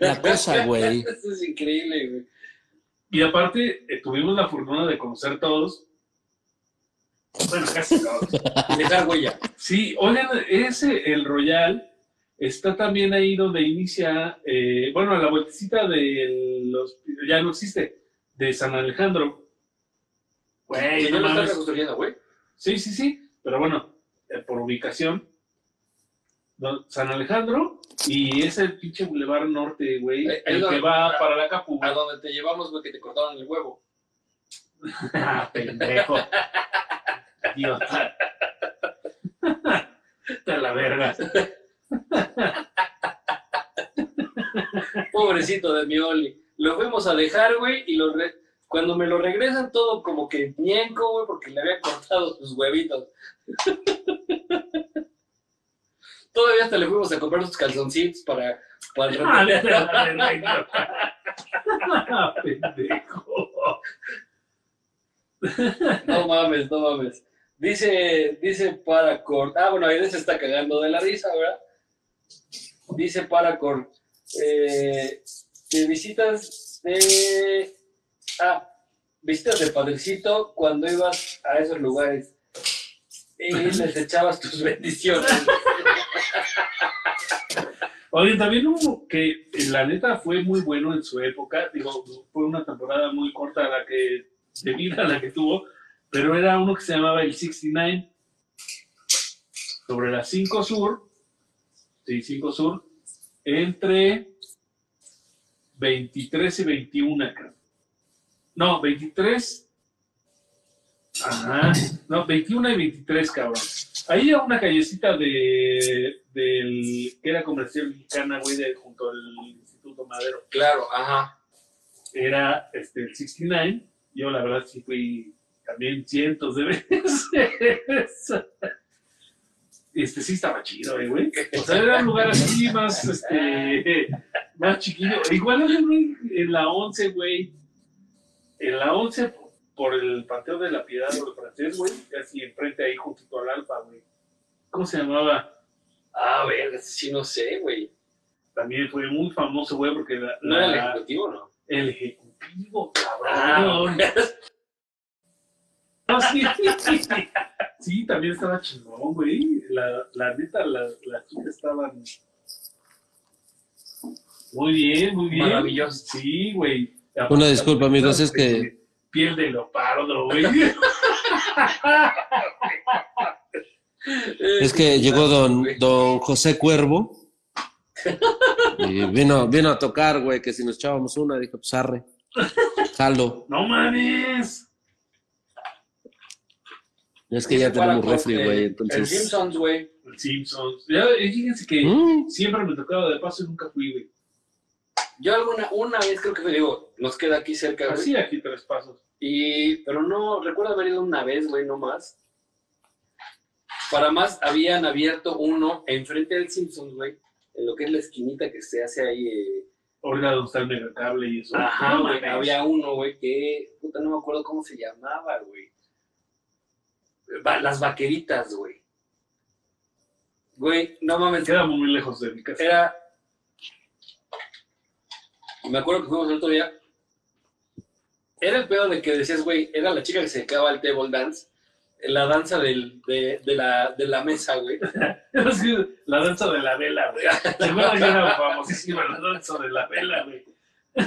la cosa, güey. Eso es increíble, güey. Y aparte, eh, tuvimos la fortuna de conocer todos. Bueno, casi todos. Y dejar huella. Sí, oigan, ese, el Royal, está también ahí donde inicia, eh, bueno, a la vueltecita de los, ya no existe, de San Alejandro. Güey, Que no lo están reconstruyendo, güey. Sí, sí, sí, pero bueno, eh, por ubicación, San Alejandro y ese pinche Boulevard Norte, güey, Eh, el es que va para la Capu. A donde te llevamos, güey, que te cortaron el huevo. Ah, pendejo. Idiota. Está la verga. Pobrecito de mi Oli. Lo fuimos a dejar, güey, y lo re- cuando me lo regresan todo como que ñenco, güey, porque le había cortado sus huevitos. Todavía hasta le fuimos a comprar sus calzoncitos para, para. No mames, no mames. Dice, dice Paracord. Ah, bueno, ahí se está cagando de la risa, ¿verdad? Dice Paracord. Eh, que visitas de. Ah, visitas de padrecito cuando ibas a esos lugares. Y les echabas tus bendiciones. Oye, también hubo que la neta fue muy bueno en su época. Digo, fue una temporada muy corta la que, de vida la que tuvo, pero era uno que se llamaba el 69 sobre la 5 Sur. Sí, 5 Sur. Entre 23 y 21 acá. No, 23. Ajá. No, 21 y 23, cabrón. Ahí era una callecita de, del, que era comercial mexicana, güey, de, junto al Instituto Madero. Claro, ajá. era este, el 69. Yo, la verdad, sí fui también cientos de veces. Este sí estaba chido, eh, güey. O sea, era un lugar así más, este, más chiquillo. Igual en la 11, güey. En la 11, por el Panteón de la Piedad o el francés, güey. Casi enfrente ahí, juntito al Alfa, güey. ¿Cómo se llamaba? Ah, verga, sí no sé, güey. También fue muy famoso, güey, porque la- No era el la- ejecutivo, ¿no? el ejecutivo, Ah, cabrón. No, sí. Sí, también estaba chingón, güey. La, la neta, la- las chicas estaban muy bien, muy bien. Maravilloso. Sí, güey. Una disculpa, amigos, es que- Piel de leopardo, güey. Es que llegó don, don José Cuervo y vino, vino a tocar, güey, que si nos echábamos una, dijo, pues arre, jalo. ¡No mames! Es que ya tenemos refri, güey, El entonces... Simpsons, güey. El Simpsons. Ya, eh, fíjense que Mm, siempre me tocaba de paso y nunca fui, güey. Yo alguna, una vez creo que fue, digo, nos queda aquí cerca, güey. Así aquí tres pasos. Y, pero no, recuerdo haber ido una vez, güey, no más. Para más, habían abierto uno enfrente del Simpsons, güey, en lo que es la esquinita que se hace ahí. eh, Ahorita donde está el megacable y eso. Ajá, güey. Había uno, güey, que, puta, no me acuerdo cómo se llamaba, güey. Las vaqueritas, güey. Güey, no mames, Queda muy lejos de mi casa. era. Me acuerdo que fuimos el otro día. Era el pedo de que decías, güey, era la chica que se dedicaba al table dance. La danza del, de, de la, de la mesa, güey. La danza de la vela, güey. ¿Se acuerdan que era famosísima la danza de la vela, güey?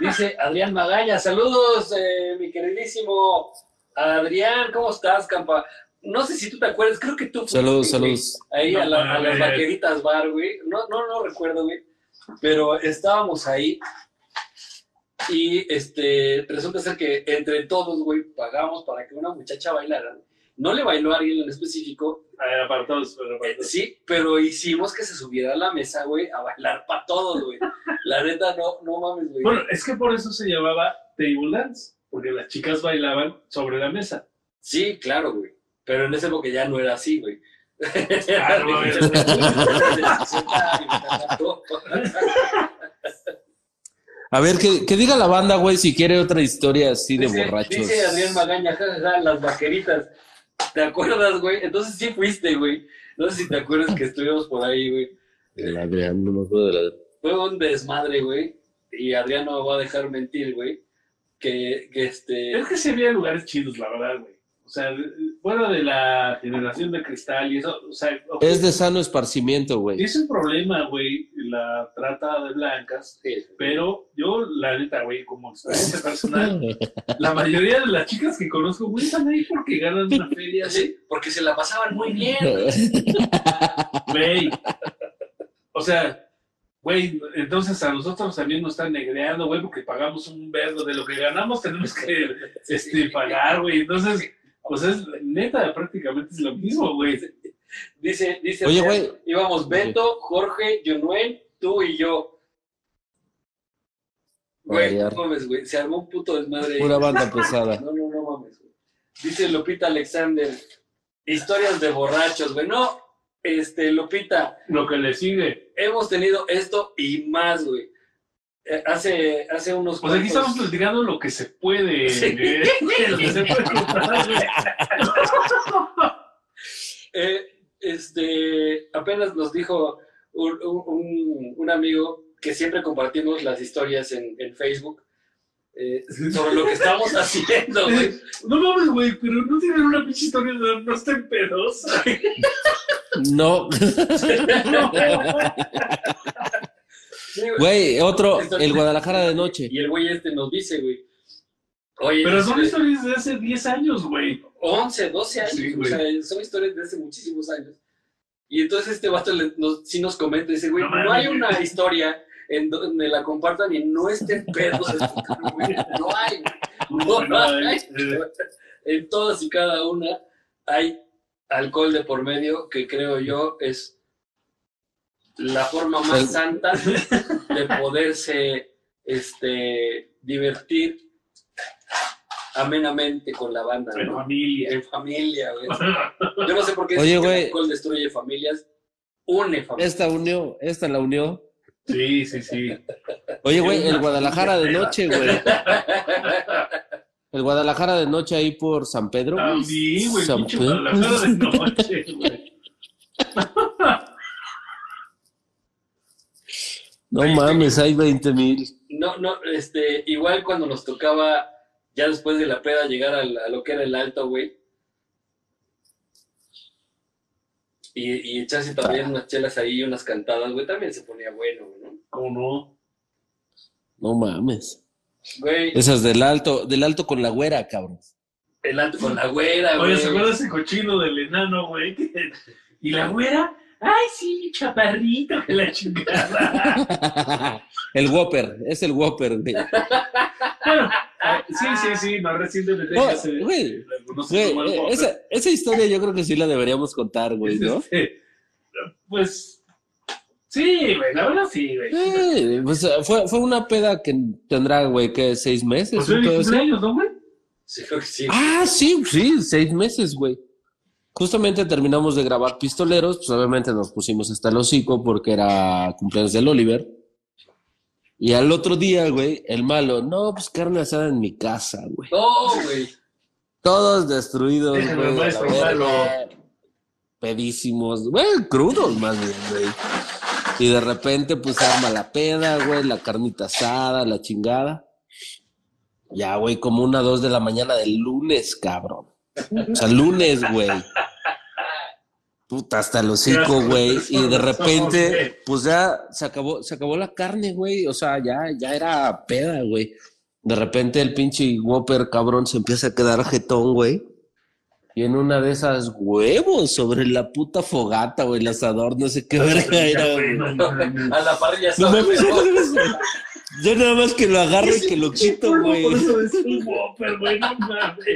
Dice Adrián Magaña, saludos, eh, mi queridísimo Adrián, ¿cómo estás, campa? No sé si tú te acuerdas, creo que tú fuiste, Saludos, saludos. ahí a, la- a las vaqueritas bar, güey. No, no, no recuerdo, güey. Pero estábamos ahí y este resulta ser que entre todos, güey, pagamos para que una muchacha bailara. No le bailó a alguien en específico, Ah, para todos, pero para eh, todos. sí, pero hicimos que se subiera a la mesa, güey, a bailar para todos, güey. La neta, no, no mames, güey. Bueno, es que por eso se llamaba table dance, porque las chicas bailaban sobre la mesa. Sí, claro, güey. Pero en esa época ya no era así, güey. Ah, A ver, que, que diga la banda, güey, si quiere otra historia así de Dice- borrachos. Dice Adrián Magaña, jajaja, las vaqueritas. ¿Te acuerdas, güey? Entonces sí fuiste, güey. No sé si te acuerdas que estuvimos por ahí, güey. El Adrián, no me acuerdo de la... Fue un desmadre, güey. Y Adrián no me va a dejar mentir, güey. Que, que este. Es que sí había lugares chidos, la verdad, güey. O sea, fuera de la generación de cristal y eso, o sea, Es de sano esparcimiento, güey. es un problema, güey, la trata de blancas, Sí, pero yo, la neta, güey, como experiencia personal, la mayoría de las chicas que conozco, güey, están ahí porque ganan una feria, Sí, porque se la pasaban muy bien. güey. O sea, güey, entonces a nosotros también nos están negreando, güey, porque pagamos un vergo de lo que ganamos, tenemos que este, pagar, güey. Entonces, pues es neta, prácticamente es lo mismo, güey. Dice, dice. Oye, güey. Íbamos Beto, Jorge, Jonuel, tú y yo. Güey, no mames, güey. Se armó un puto desmadre. Pura banda pesada. No, no, no mames, güey. Dice Lupita Alexander, historias de borrachos, güey. No, este, Lupita, Lo que le sigue. hemos tenido esto y más, güey. Eh, hace, hace unos Pues aquí estamos platicando lo que se puede, Sí. eh, lo que se puede. Eh, este, apenas nos dijo un, un- amigo que siempre compartimos las historias en, en Facebook eh, sobre lo que estamos haciendo, güey. No mames, güey, pero no tienen una pinche historia de no estén pedos. No, Sí, güey. otro, el Guadalajara de noche. Y el güey este nos dice, güey. Oye, Pero son este, historias de hace 10 años, güey. 11, 12 años, Sí, o sea, son historias de hace muchísimos años. Y entonces este vato le- nos, sí nos comenta, dice, güey, No hay una historia en donde la compartan y no estén pedos. güey. no hay, no, No, hay. eh, En todas y cada una hay alcohol de por medio, que creo yo es la forma más El- santa de poderse este, divertir amenamente con la banda, En ¿no? familia. En familia, güey. Yo no sé por qué Oye, que el alcohol destruye familias, une familias. Esta unió, esta la unió. Sí, sí, sí. Oye, güey, el Guadalajara de noche, güey. El Guadalajara de noche ahí por San Pedro. güey. También, güey, San Pedro. Guadalajara de noche, güey. No mames, hay 20 mil. No, no, este, igual cuando nos tocaba, ya después de la peda, llegar al- a, lo que era el alto, güey. Y, y echarse también Ah. unas chelas ahí, unas cantadas, güey, también se ponía bueno, güey, ¿no? ¿Cómo No mames. Güey, Esas del alto, del alto con la güera, cabrón. el alto con la güera, no? güey. Oye, ¿se acuerdan ese cochino del enano, güey? Y la güera, ay, sí, chaparrito, que la chingada. El Whopper, es el Whopper, güey. Bueno, sí, sí, sí, más recientemente No, se- güey, eh, esa, esa historia yo creo que sí la deberíamos contar, güey, ¿no? Este, Pues, sí, güey, la verdad sí, güey. Eh, pues, eh, fue, fue una peda que tendrá, güey, que seis meses. Pues ¿no, güey? Sí, creo que sí. Ah, sí, sí, seis meses, güey. Justamente terminamos de grabar Pistoleros, pues obviamente nos pusimos hasta el hocico porque era cumpleaños del Oliver. Y al otro día, güey, el malo, no, pues carne asada en mi casa, güey. No, güey. Todos destruidos, güey. Pedísimos, güey, crudos más bien, güey. Y de repente, pues arma la peda, güey, la carnita asada, la chingada. Ya, güey, como una dos de la mañana del lunes, cabrón. O sea, lunes, güey. Puta, hasta hocico, Gracias, güey. Y de repente, pues ya se acabó, se acabó la carne, güey. O sea, ya, ya era peda, güey. De repente el pinche Whopper, cabrón, se empieza a quedar jetón, güey. Y en una de esas huevos sobre la puta fogata, güey, el asador, no sé qué verga era, güey. no. A la parrilla No mejor. Yo nada más que lo agarro y que lo quito, güey. Por eso es un Whopper, güey, no mames.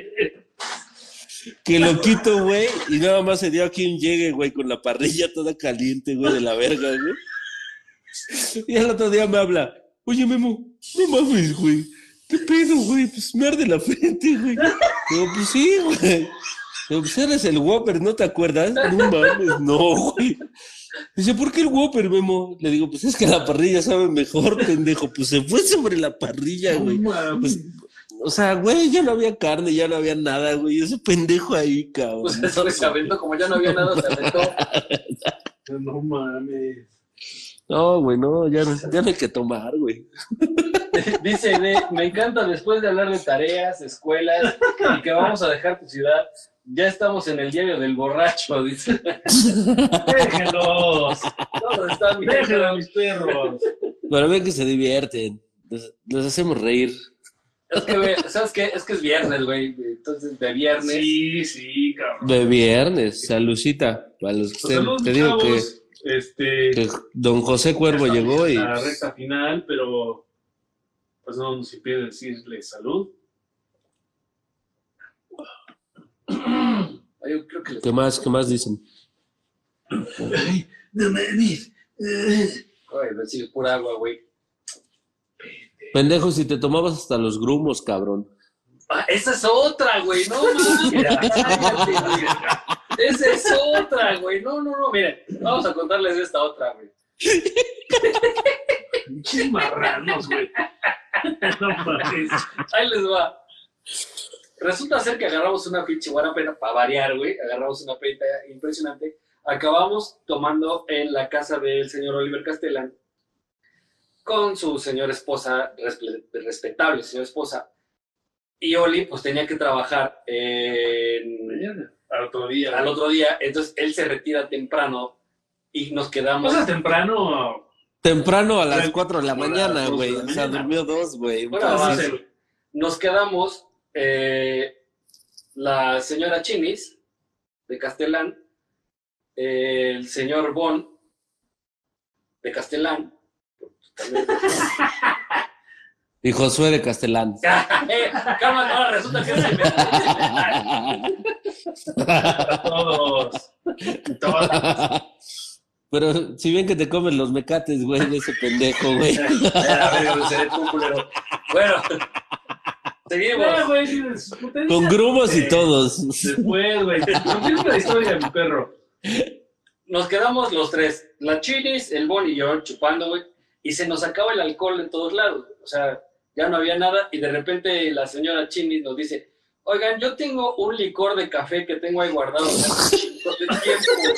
Que lo quito, güey. Y nada más se dio a quien llegue, güey, con la parrilla toda caliente, güey, de la verga, güey. Y el otro día me habla, oye, Memo, no mames, güey. ¿Qué pedo, güey? Pues me arde la frente, güey. Digo, pues sí, güey. Digo, pues eres el Whopper, ¿no te acuerdas? No mames, no, güey. Dice, ¿por qué el Whopper, Memo? Le digo, pues es que la parrilla sabe mejor, pendejo. Pues se fue sobre la parrilla, güey. No. Pues, o sea, güey, ya no había carne, ya no había nada, güey. Ese pendejo ahí, cabrón. Pues después se aventó, como ya no había nada, se aventó. No mames. No, güey, no, ya, no- ya no hay que tomar, güey. Dice, me encanta después de hablar de tareas, escuelas y que vamos a dejar tu ciudad. Ya estamos en el diario del borracho, dice. Déjenlos. Todos están Déjenlos a mis perros. Pero ven que se divierten. Los hacemos reír. Es que, güey, ¿sabes qué? Es que es viernes, güey. Entonces, de viernes. Sí, sí, cabrón. De viernes, salucita. Para los que Pues estén- saludos, te digo que. Este, que don José Cuervo llegó y La recta final, pero pues no nos impide decirle salud. Ay, Yo creo que les... ¿qué más, qué más dicen? No mames. Ay, decir pura agua, güey. Pendejo, si te tomabas hasta los grumos, cabrón. Ah, esa es otra, güey. No, mames. Cállate, güey. Esa es otra, güey. No, no, no. Miren, vamos a contarles esta otra, güey. Pinches marranos, güey. No mames. Ahí les va. Resulta ser que agarramos una pinche buena pena para variar, güey. Agarramos una pena impresionante. Acabamos tomando en la casa del señor Oliver Castellán con su señora esposa, respe- respetable señora esposa. Y Oli, pues tenía que trabajar en- Mañana. Al otro día. al otro día. Entonces él se retira temprano y nos quedamos. O sea, temprano. Temprano a las Bueno, 4 de la mañana, güey. O sea, durmió dos, güey. Bueno, Entonces, sí. nos quedamos eh, la señora Chinis de Castellán, eh, el señor Bon de Castellán. Y Josué de Castellán. Eh, Calma, resulta que es el A todos. Todas. Pero si bien que te comen los mecates, güey, de ese pendejo, güey. Bueno, seguimos. Güey, Con grumos y todos. Después, güey. Continúa la historia, mi perro. Nos quedamos los tres, la Chinis, el Bon y yo chupando, güey, y se nos acaba el alcohol en todos lados. O sea, ya no había nada y de repente la señora Chinis nos dice, oigan, yo tengo un licor de café que tengo ahí guardado de tiempo, güey".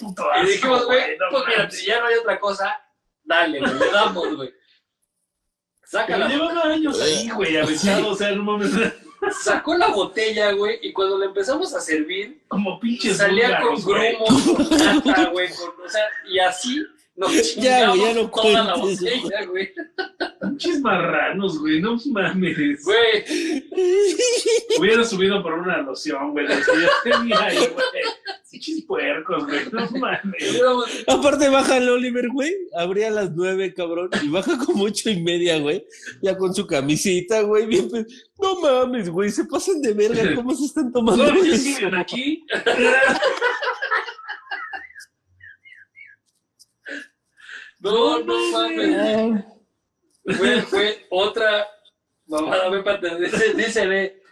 Puto Y dijimos, güey, no pues mira, si ya no hay otra cosa, dale, güey, le damos, güey. Saca Pero la, llevaba años ahí, güey, aventado, o sea, no mames, sacó la botella, güey, y cuando le empezamos a servir, como pinches salía con grumos, con nata, güey, con- o sea, y así nos Ya, güey, ya no toda la botella, güey. Pinches marranos, güey, no mames. Güey, Hubiera subido por una loción, güey. Pinches puercos, güey, no mames. Aparte baja el Oliver, güey. Abría a las nueve, cabrón. Y baja como ocho y media, güey. Ya con su camisita, güey. Bien, no mames, güey. Se pasan de verga. ¿Cómo se están tomando ¿Todavía eso? siguen aquí? no, no mames. Fue, fue otra mamada, ve, pate, dice, dice, ve,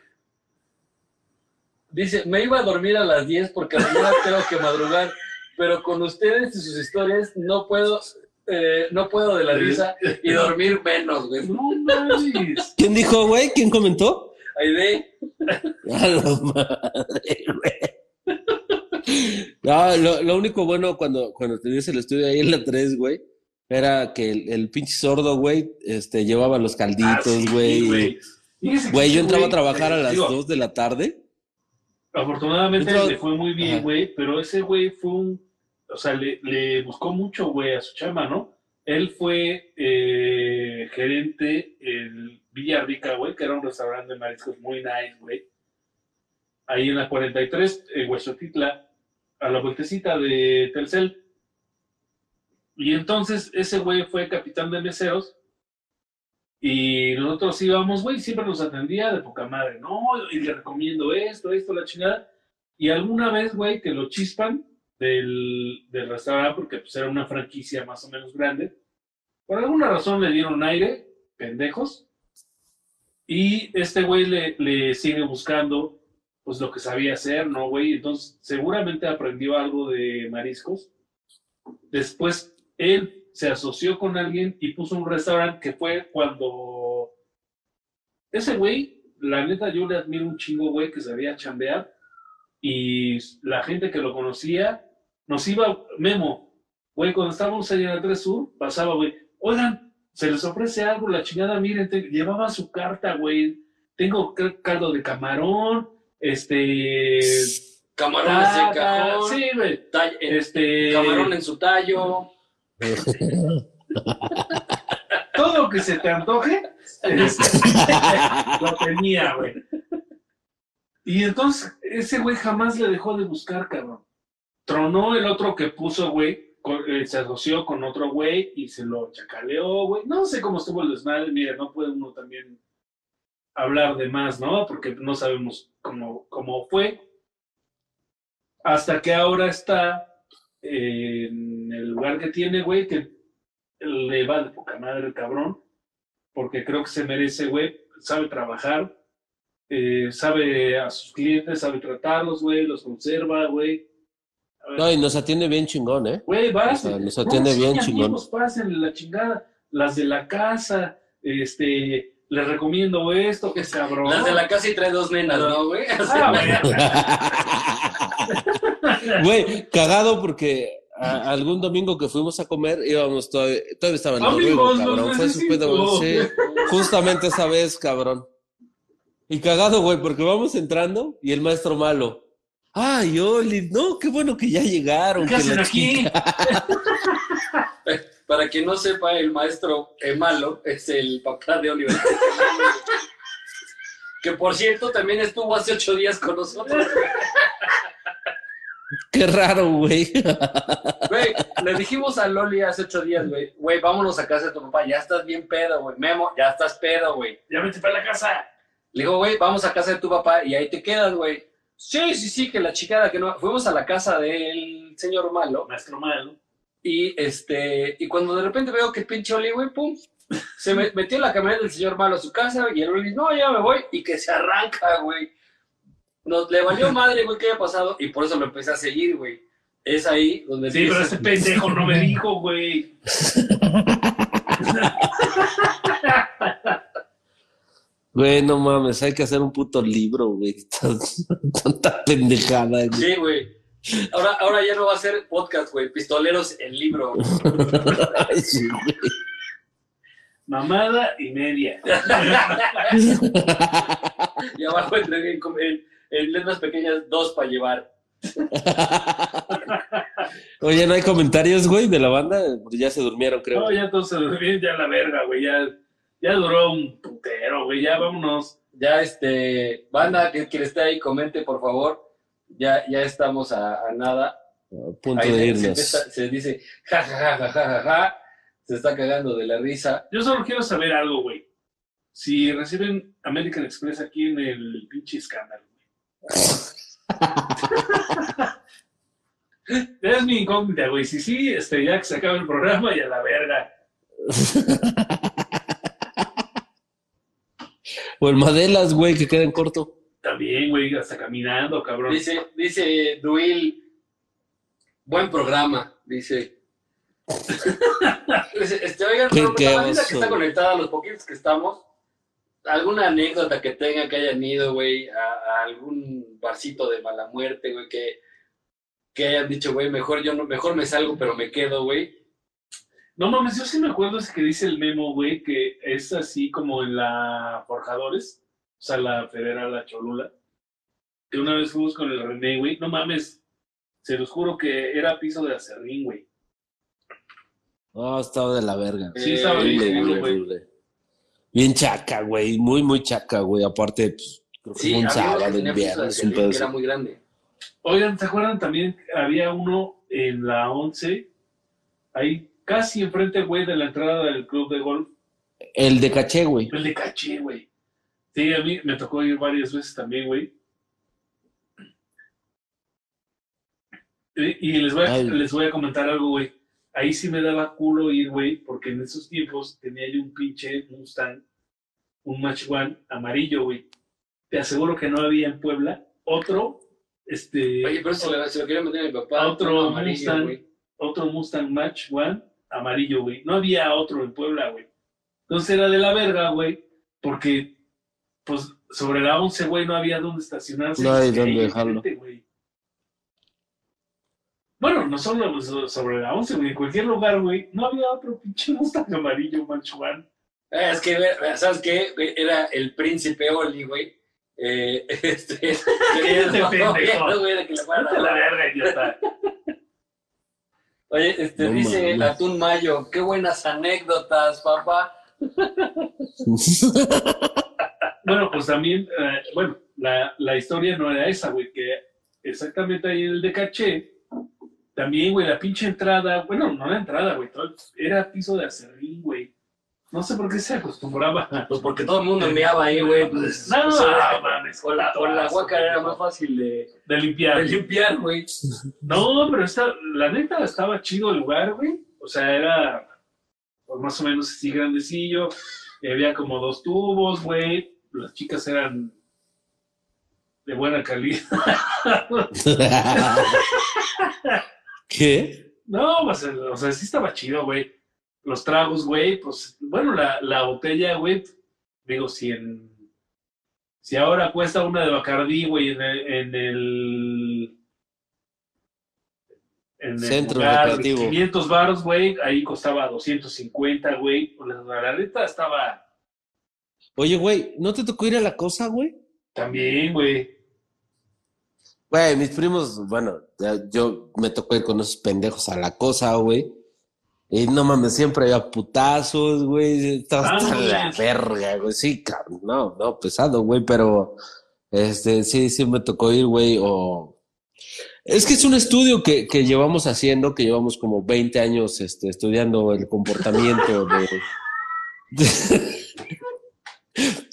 dice, me iba a dormir a las 10 porque mañana tengo que madrugar, pero con ustedes y sus historias no puedo, eh, no puedo de la risa y dormir menos, güey. No mames. ¿Quién dijo, güey? ¿Quién comentó? Aide, A la madre, güey. No, lo, lo único bueno cuando, cuando tenías el estudio ahí en la 3, güey, era que el, el pinche sordo, güey, este, llevaba los Ah, calditos, sí, güey. Güey, yo entraba a trabajar a las digo, 2 de la tarde. Afortunadamente Entró- le fue muy bien, güey, pero ese güey fue un, o sea, le, le buscó mucho, güey, a su chama, ¿no? Él fue eh, gerente en Villa Rica, güey, que era un restaurante de mariscos muy nice, güey. Ahí en la 43, en Huesotitla, a la vueltecita de Telcel. Y entonces ese güey fue capitán de meseros y nosotros íbamos, güey, siempre nos atendía de poca madre, ¿no? Y le recomiendo esto, esto, la chingada. Y alguna vez, güey, que lo chispan del, del restaurante, porque pues era una franquicia más o menos grande. Por alguna razón le dieron aire, pendejos. Y este güey le, le sigue buscando, pues lo que sabía hacer, ¿no, güey? Entonces, seguramente aprendió algo de mariscos. Después, él se asoció con alguien y puso un restaurante que fue cuando ese güey, la neta, yo le admiro un chingo, güey, que sabía chambear y la gente que lo conocía nos iba, Memo, güey, cuando estábamos allá en el 3 Sur, pasaba, güey, oigan, se les ofrece algo, la chingada, miren, te- llevaba su carta, güey, tengo cal- caldo de camarón, este... camarones en cajón, Sí, güey, este... camarón en su tallo. todo lo que se te antoje, este, lo tenía, güey. Y entonces, ese güey jamás le dejó de buscar, cabrón. Tronó el otro que puso, güey, eh, se asoció con otro güey y se lo chacaleó, güey. No sé cómo estuvo el desmadre, mira, no puede uno también hablar de más, ¿no? Porque no sabemos cómo, cómo fue. Hasta que ahora está en el lugar que tiene, güey, que le va de poca madre el cabrón, porque creo que se merece, güey, sabe trabajar, eh, sabe a sus clientes, sabe tratarlos, güey, los conserva, güey. No, y nos atiende bien chingón, ¿eh? Güey, vas. O sea, nos atiende bien sí, chingón. amigos, pásenle la chingada. Las de la casa, este, les recomiendo esto, que cabrón. Las de la casa y trae dos nenas, ¿no, güey? Ah, güey. Cagado porque a- algún domingo que fuimos a comer íbamos todavía, todavía estaba en Noruego, Amigos, los cabrón. Fue su pedo, güey. necesito. Sí, justamente esa vez, cabrón. Y cagado, güey, porque vamos entrando y el maestro malo. Ay, Oli, no, qué bueno que ya llegaron. ¿Qué que hacen la aquí? Para quien no sepa, el maestro Emalo es el papá de Oliver. que por cierto también estuvo hace ocho días con nosotros. Qué raro, güey. Güey, le dijimos a Loli hace ocho días, güey, güey, vámonos a casa de tu papá, ya estás bien pedo, güey. Memo, ya estás pedo, güey. Ya vete para la casa. Le digo, güey, vamos a casa de tu papá y ahí te quedas, güey. Sí, sí, sí, que la chicada que no. Fuimos a la casa del señor Malo Maestro malo. Y este, y cuando de repente veo que el pinche Oli, güey, pum, se me- metió en la camioneta del señor malo a su casa y el Oli, no, ya me voy, y que se arranca, güey. Nos le valió madre, güey, qué había pasado, y por eso lo empecé a seguir, güey. Es ahí donde Sí, pero este pendejo no me dijo, güey. Güey, no mames, hay que hacer un puto libro, güey. Tanta pendejada, güey. Sí, güey. Ahora, ahora ya no va a ser podcast, güey. Pistoleros, el libro. Ay, sí, güey. Mamada y media. y abajo entregué en, en- en letras pequeñas dos para llevar. Oye, ¿no hay comentarios, güey, de la banda? Porque ya se durmieron, creo. No, ya todos se durmieron, ya la verga, güey. Ya, ya duró un putero, güey. Ya vámonos. Ya, este, banda, que quien esté ahí, comente, por favor. Ya, ya estamos a, a nada. A punto Ahí de se, irnos. empieza- se dice, ja, ja, ja, ja, ja, ja, ja. Se está cagando de la risa. Yo solo quiero saber algo, güey. Si reciben American Express aquí en el pinche escándalo. Es mi incógnita, güey. Si sí, este, ya que se acaba el programa y a la verga. O el Madelas, güey, que queda en corto. También, güey, hasta caminando, cabrón. Dice, dice Duil, buen programa, dice. Dice, este, oigan, Qué- pero qué la bandita oso. que está conectada, los poquitos que estamos, alguna anécdota que tengan que hayan ido, güey, a, a algún barcito de mala muerte, güey, que, que hayan dicho, güey, mejor yo no, mejor me salgo, pero me quedo, güey. No mames, yo sí me acuerdo ese que dice el memo, güey, que es así como en la Forjadores, o sea, la Federal, la Cholula, que una vez fuimos con el René, güey, no mames, se los juro que era piso de acerrín, güey. No, estaba de la verga. Sí, Eh, estaba bien Horrible, culo, güey. Bien chaca, güey. Muy, muy chaca, güey. Aparte, pues, creo que Sí, fue un sábado, un viernes, un que era muy grande. Oigan, ¿se acuerdan también? Había uno en la 11, ahí casi enfrente, güey, de la entrada del club de golf, El de caché, güey. el de caché, güey. Sí, a mí me tocó ir varias veces también, güey. Y, y les, voy a, Ay. les voy a comentar algo, güey. Ahí sí me daba culo ir, güey, porque en esos tiempos tenía yo un pinche Mustang, un Match One amarillo, güey. Te aseguro que no había en Puebla otro, este... Oye, pero se lo, se lo quería meter a mi papá. Otro amarillo, Mustang. güey. otro Mustang Match One amarillo, güey. No había otro en Puebla, güey. Entonces era de la verga, güey, porque, pues, sobre la 11, güey, no había dónde estacionarse. No hay dónde dejarlo. Bueno, no solo so- sobre la 11, güey, en cualquier lugar, güey, no había otro pinche Mustang amarillo Match One. Eh, Es que, ¿sabes qué? Era el príncipe Oli, güey. Eh, este, quería Este no, pendejo. güey, de que la dar. verga y ya está. Oye, este, No dice mames. Atún Mayo, qué buenas anécdotas, papá. Bueno, pues también, eh, bueno, la, la historia no era esa, güey, que exactamente ahí en el de caché, también, güey, la pinche entrada, bueno, no la entrada, güey, todo- era piso de acerrín, güey. No sé por qué se acostumbraba. Pues porque todo el mundo enviaba ahí, güey. Pues, No, o sea, no mames, o la, la era más fácil de, de limpiar. de limpiar, güey. No, pero esta, la neta estaba chido el lugar, güey. O sea, era pues, más o menos así grandecillo. Y había como dos tubos, güey. Las chicas eran de buena calidad. ¿Qué? No, pues, o sea, sí estaba chido, güey. Los tragos, güey, pues, bueno, la, la botella, güey, digo, si en... Si ahora cuesta una de Bacardí, güey, en el... En el en el Centro lugar, recreativo. 500 baros, güey, ahí costaba 250, güey. La, la neta estaba Oye, güey, ¿no te tocó ir a la cosa, güey? también, güey. Güey, mis primos, bueno, ya yo me tocó ir con esos pendejos a la cosa, güey. Y no mames, siempre había putazos, güey. Estaba hasta la verga, güey. Sí, cabrón, no, no, pesado, güey, pero este, sí, sí me tocó ir, güey. O... Es que es un estudio que, que llevamos haciendo, que llevamos como 20 años este, estudiando el comportamiento de,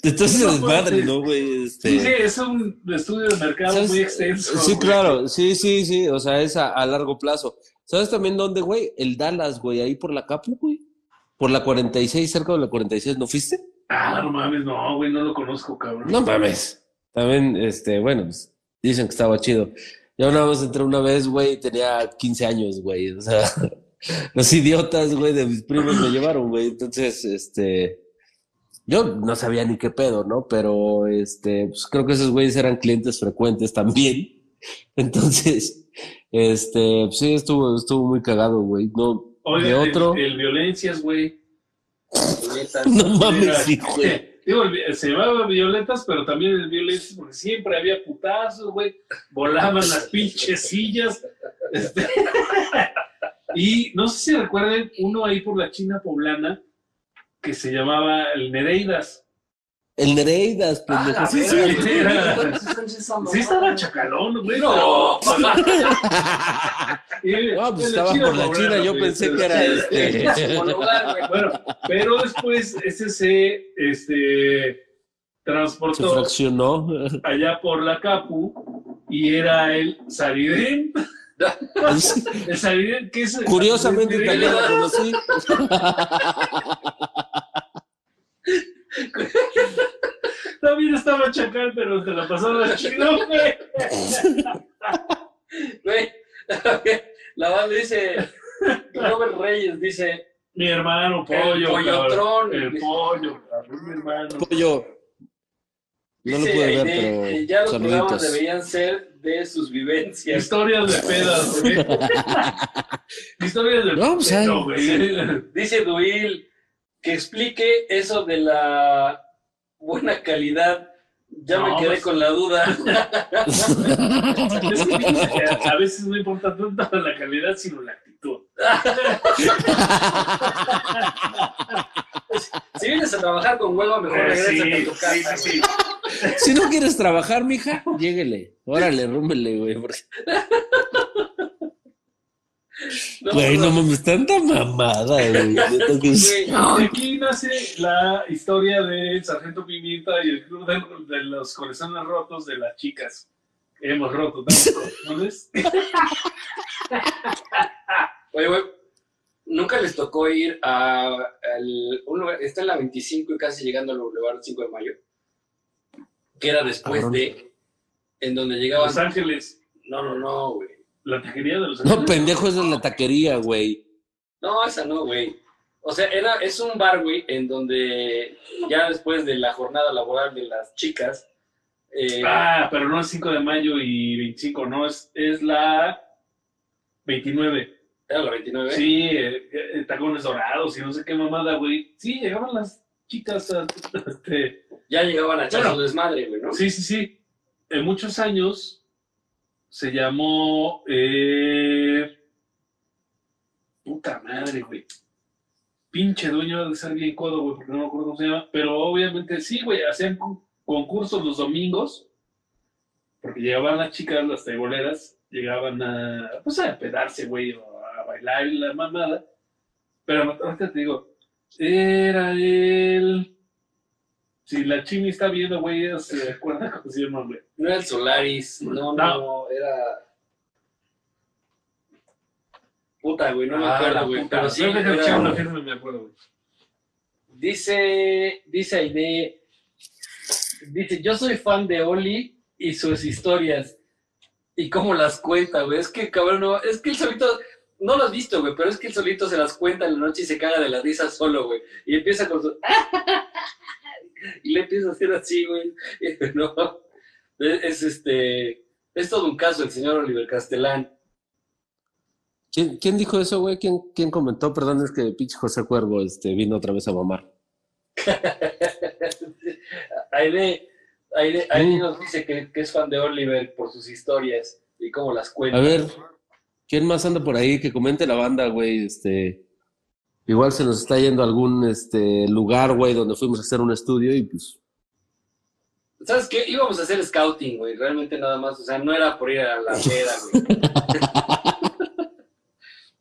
Entonces es madre, ¿no, güey? Este... Sí, sí, es un estudio de mercado ¿Sabes? muy extenso. Sí, güey. claro, sí, sí, sí, o sea, es a, a largo plazo. ¿Sabes también dónde, güey? El Dallas, güey, ahí por la Capu, güey. Por la 46, cerca de la 46, ¿no fuiste? Ah, no mames, no, güey, no lo conozco, cabrón. No mames. También, este, bueno, pues, dicen que estaba chido. Yo nada más entré una vez, güey, tenía 15 años, güey. O sea, los idiotas, güey, de mis primos me llevaron, güey. Entonces, este, yo no sabía ni qué pedo, ¿no? Pero, este, pues creo que esos güeyes eran clientes frecuentes también. Entonces, este, pues, sí, estuvo, estuvo muy cagado, güey. No, Oye, de otro. El, el Violencias, güey. Violetas. No mames, sí, güey. Digo, se llamaba Violetas, pero también el Violencias, porque siempre había putazos, güey. Volaban las pinches sillas. Este, y no sé si recuerden uno ahí por la China poblana que se llamaba el Nereidas. El Nereidas, Ah, pendejo. la Sí, sí, sí, era- Sí estaba chacalón, güey. No. No, pues estaba por la China, yo güey, pensé que era este. Güey. Bueno, pero después ese se este, Se transportó fraccionó. allá por la Capu y era el Saridén. El Saridén, que es. Curiosamente también la conocí. También estaba Chacal, pero te la pasaba chido, güey. Güey, la banda dice, Robert Reyes dice, Mi hermano El Pollo. Pollotrón. cabrón. El Pollo, cabrón, mi hermano. Pollo. No lo pude ver, pero eh, ya los programas saluditos. deberían ser de sus vivencias. Historias de pedas, güey. Historias de No, pues, pedo, güey. Dice Duil que explique eso de la buena calidad. Ya No, me quedé pues- con la duda. A veces no importa tanto la calidad, sino la actitud. Si vienes a trabajar con hueva, mejor Eh, regresa sí, a tu casa. sí, sí, güey. Si no quieres trabajar, mija, lléguele. Órale, rúmbele, güey. porque- No, Güey, no mames, tanta mamada, güey. Aquí nace la historia del Sargento Pimienta y el club de, de los corazones rotos de las chicas. que Hemos roto tanto, ¿no ves? Oye, güey, nunca les tocó ir a al- un lugar, está en la 25 y casi llegando al Boulevard 5 de Mayo, que era después Cabrón. de, en donde llegaban... Los Ángeles, No, no, no, güey. La taquería de los. No, pendejo, esa es la taquería, güey. No, esa no, güey. O sea, era, es un bar, güey, en donde ya después de la jornada laboral de las chicas, eh, Ah, pero no es 5 de mayo y 25, no, es, es la 29. era la 29. Sí, eh, eh, tacones dorados y no sé qué mamada, güey. Sí, llegaban las chicas a, este, Ya llegaban a echar Bueno. su desmadre, güey, ¿no? Sí, sí, sí. En muchos años se llamó. eh, Puta madre, güey. Pinche dueño de ser bien codo, güey, porque no me acuerdo cómo se llama. Pero obviamente sí, güey, hacían con- concursos los domingos. Porque llegaban las chicas, las taiboleras, llegaban a. Pues a pedarse, güey, o a bailar y la mamada. Pero ahorita te digo, era el. Si la chini está viendo, güey, ella se acuerda se llama, güey. No era el Solaris, no, no, No. era... Puta, güey, no me Ah, acuerdo, güey. Pero sí, dejé era- una firma me acuerdo, güey. Dice, dice Aide, dice, yo soy fan de Oli y sus historias. Y cómo las cuenta, güey. Es que, cabrón, no, es que el solito, no lo has visto, güey, pero es que el solito se las cuenta en la noche y se caga de la risa solo, güey. Y empieza con su... y le empieza a hacer así, güey. No, es, es este, es todo un caso el señor Oliver Castelán. ¿Quién, quién dijo eso, güey? ¿Quién, ¿Quién comentó? Perdón, es que pinche José Cuervo este, vino otra vez a mamar. Aide, Aide Mm. nos dice que, que es fan de Oliver por sus historias y cómo las cuenta. A ver, ¿quién más anda por ahí? Que comente la banda, güey. Este, igual se nos está yendo a algún este, lugar, güey, donde fuimos a hacer un estudio y pues. ¿Sabes qué? Íbamos a hacer scouting, güey. Realmente nada más. O sea, no era por ir a la peda, güey.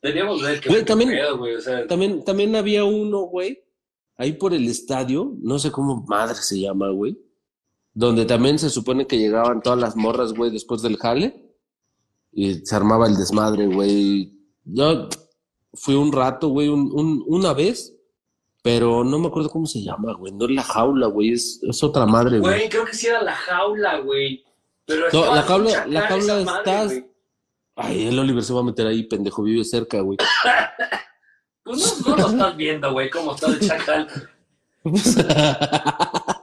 Teníamos que ver Güey, también- pedo, güey. O sea, También, también había uno, güey, ahí por el estadio, no sé cómo madre se llama, güey, donde también se supone que llegaban todas las morras, güey, después del jale y se armaba el desmadre, güey. Yo fui un rato, güey, un- un- una vez, pero no me acuerdo cómo se llama, güey. No es la jaula, güey, es, es otra madre, güey. Güey, creo que sí era la jaula, güey. Pero No, la jaula- la jaula madre, estás-. Ay, el Oliver se va a meter ahí, pendejo, vive cerca, güey. Pues no, no lo estás viendo, güey, cómo está el chacal.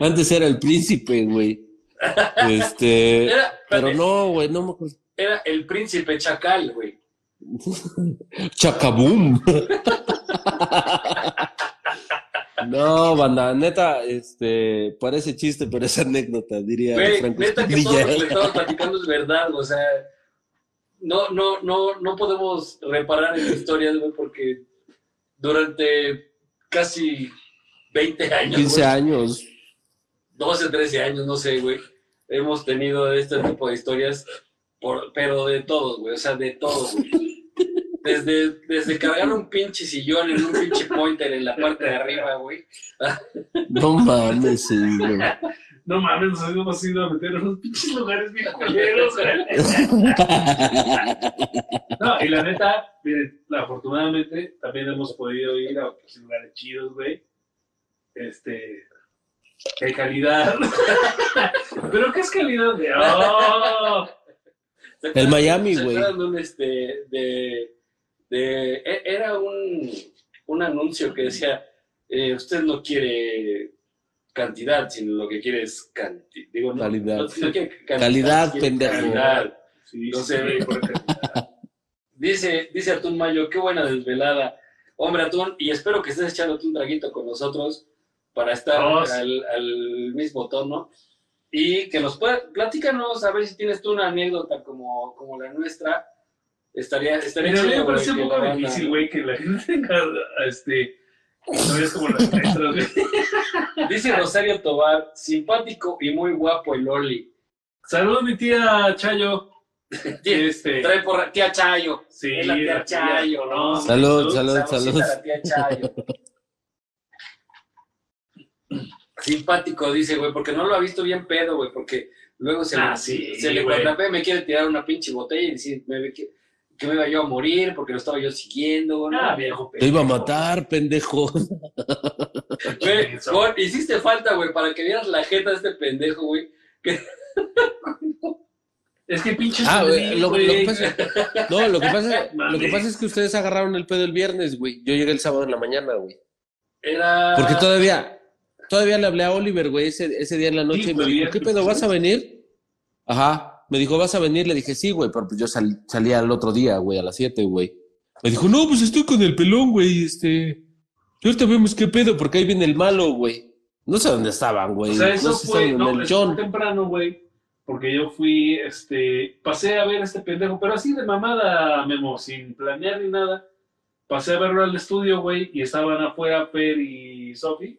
Antes era el príncipe, güey. Este, Era, pero no, güey, no me acuerdo. era el príncipe chacal, güey. Chacabum. No, banda, neta, este, parece chiste, pero es anécdota, diría Güey, Franco neta que todo lo que estamos platicando es verdad, o sea, no, no, no, no podemos reparar en historias, güey, porque durante casi 20 años, 15 güey, años. 12, 13 años, no sé, güey, hemos tenido este tipo de historias, por, pero de todos, güey, o sea, de todos, güey. Desde, desde cargar un pinche sillón en un pinche pointer en la parte de arriba, güey. No mames, sí, güey. No mames, nos hemos ido a meter en unos pinches lugares bien culeros, güey. No, y la neta, miren, afortunadamente también hemos podido ir a otros lugares chidos, güey. Este. De calidad. ¿Pero qué es calidad de.? ¡Oh! ¿Se El Miami, güey. este, de, de- e- era un, un anuncio que decía, eh, usted no quiere cantidad, sino lo que quiere es cantidad. Digo, no, Calidad. no- no quiere cantidad, Calidad, quiere pendejo. calidad. Sí, No sí, sé, por calidad. Dice, dice Atún Mayo, qué buena desvelada. Hombre, Atún, y espero que estés echándote un traguito con nosotros para estar Oh, sí. al, al mismo tono. Y que nos pueda, platícanos a ver si tienes tú una anécdota como, como la nuestra. Estaría, estaría Mira, me chido, güey, parece un poco difícil, güey, que la gente tenga este, historias como las nuestras, güey. Dice Rosario Tobar, simpático y muy guapo el Oli. Saludos, mi tía Chayo. Este, Trae por tía Chayo. sí, es la tía la Chayo, ¿no? Salud, salud, salud. a la tía Chayo. Simpático, dice, güey, porque no lo ha visto bien pedo, güey, porque luego se, Ah, le, sí, se le me quiere tirar una pinche botella y decir me- que, que me iba yo a morir porque lo estaba yo siguiendo, güey. Ah, ¿no? viejo Te iba a pendejo. matar, pendejo. Güey, hiciste falta, güey, para que vieras la jeta de este pendejo, güey. Es que pinches. Ah, güey, lo, que pasa, no, lo que pasa, lo que pasa es que ustedes agarraron el pedo el viernes, güey. Yo llegué el sábado en la mañana, güey. Era... Porque todavía, todavía le hablé a Oliver, güey, ese, ese día en la noche Sí, y me dijo, ¿qué pedo, vas a venir? Ajá, me dijo, ¿vas a venir? Le dije, sí, güey, pero pues yo sal- salía el otro día, güey, a las 7, güey. Me dijo, no, pues estoy con el pelón, güey, este... Y ahorita vemos qué pedo, porque ahí viene el malo, güey. No sé dónde estaban, güey. O sea, no eso sé si fue, no, el John. temprano, güey. Porque yo fui, este, pasé a ver a este pendejo, pero así de mamada, Memo, sin planear ni nada. Pasé a verlo al estudio, güey, y estaban afuera Per y Sofi.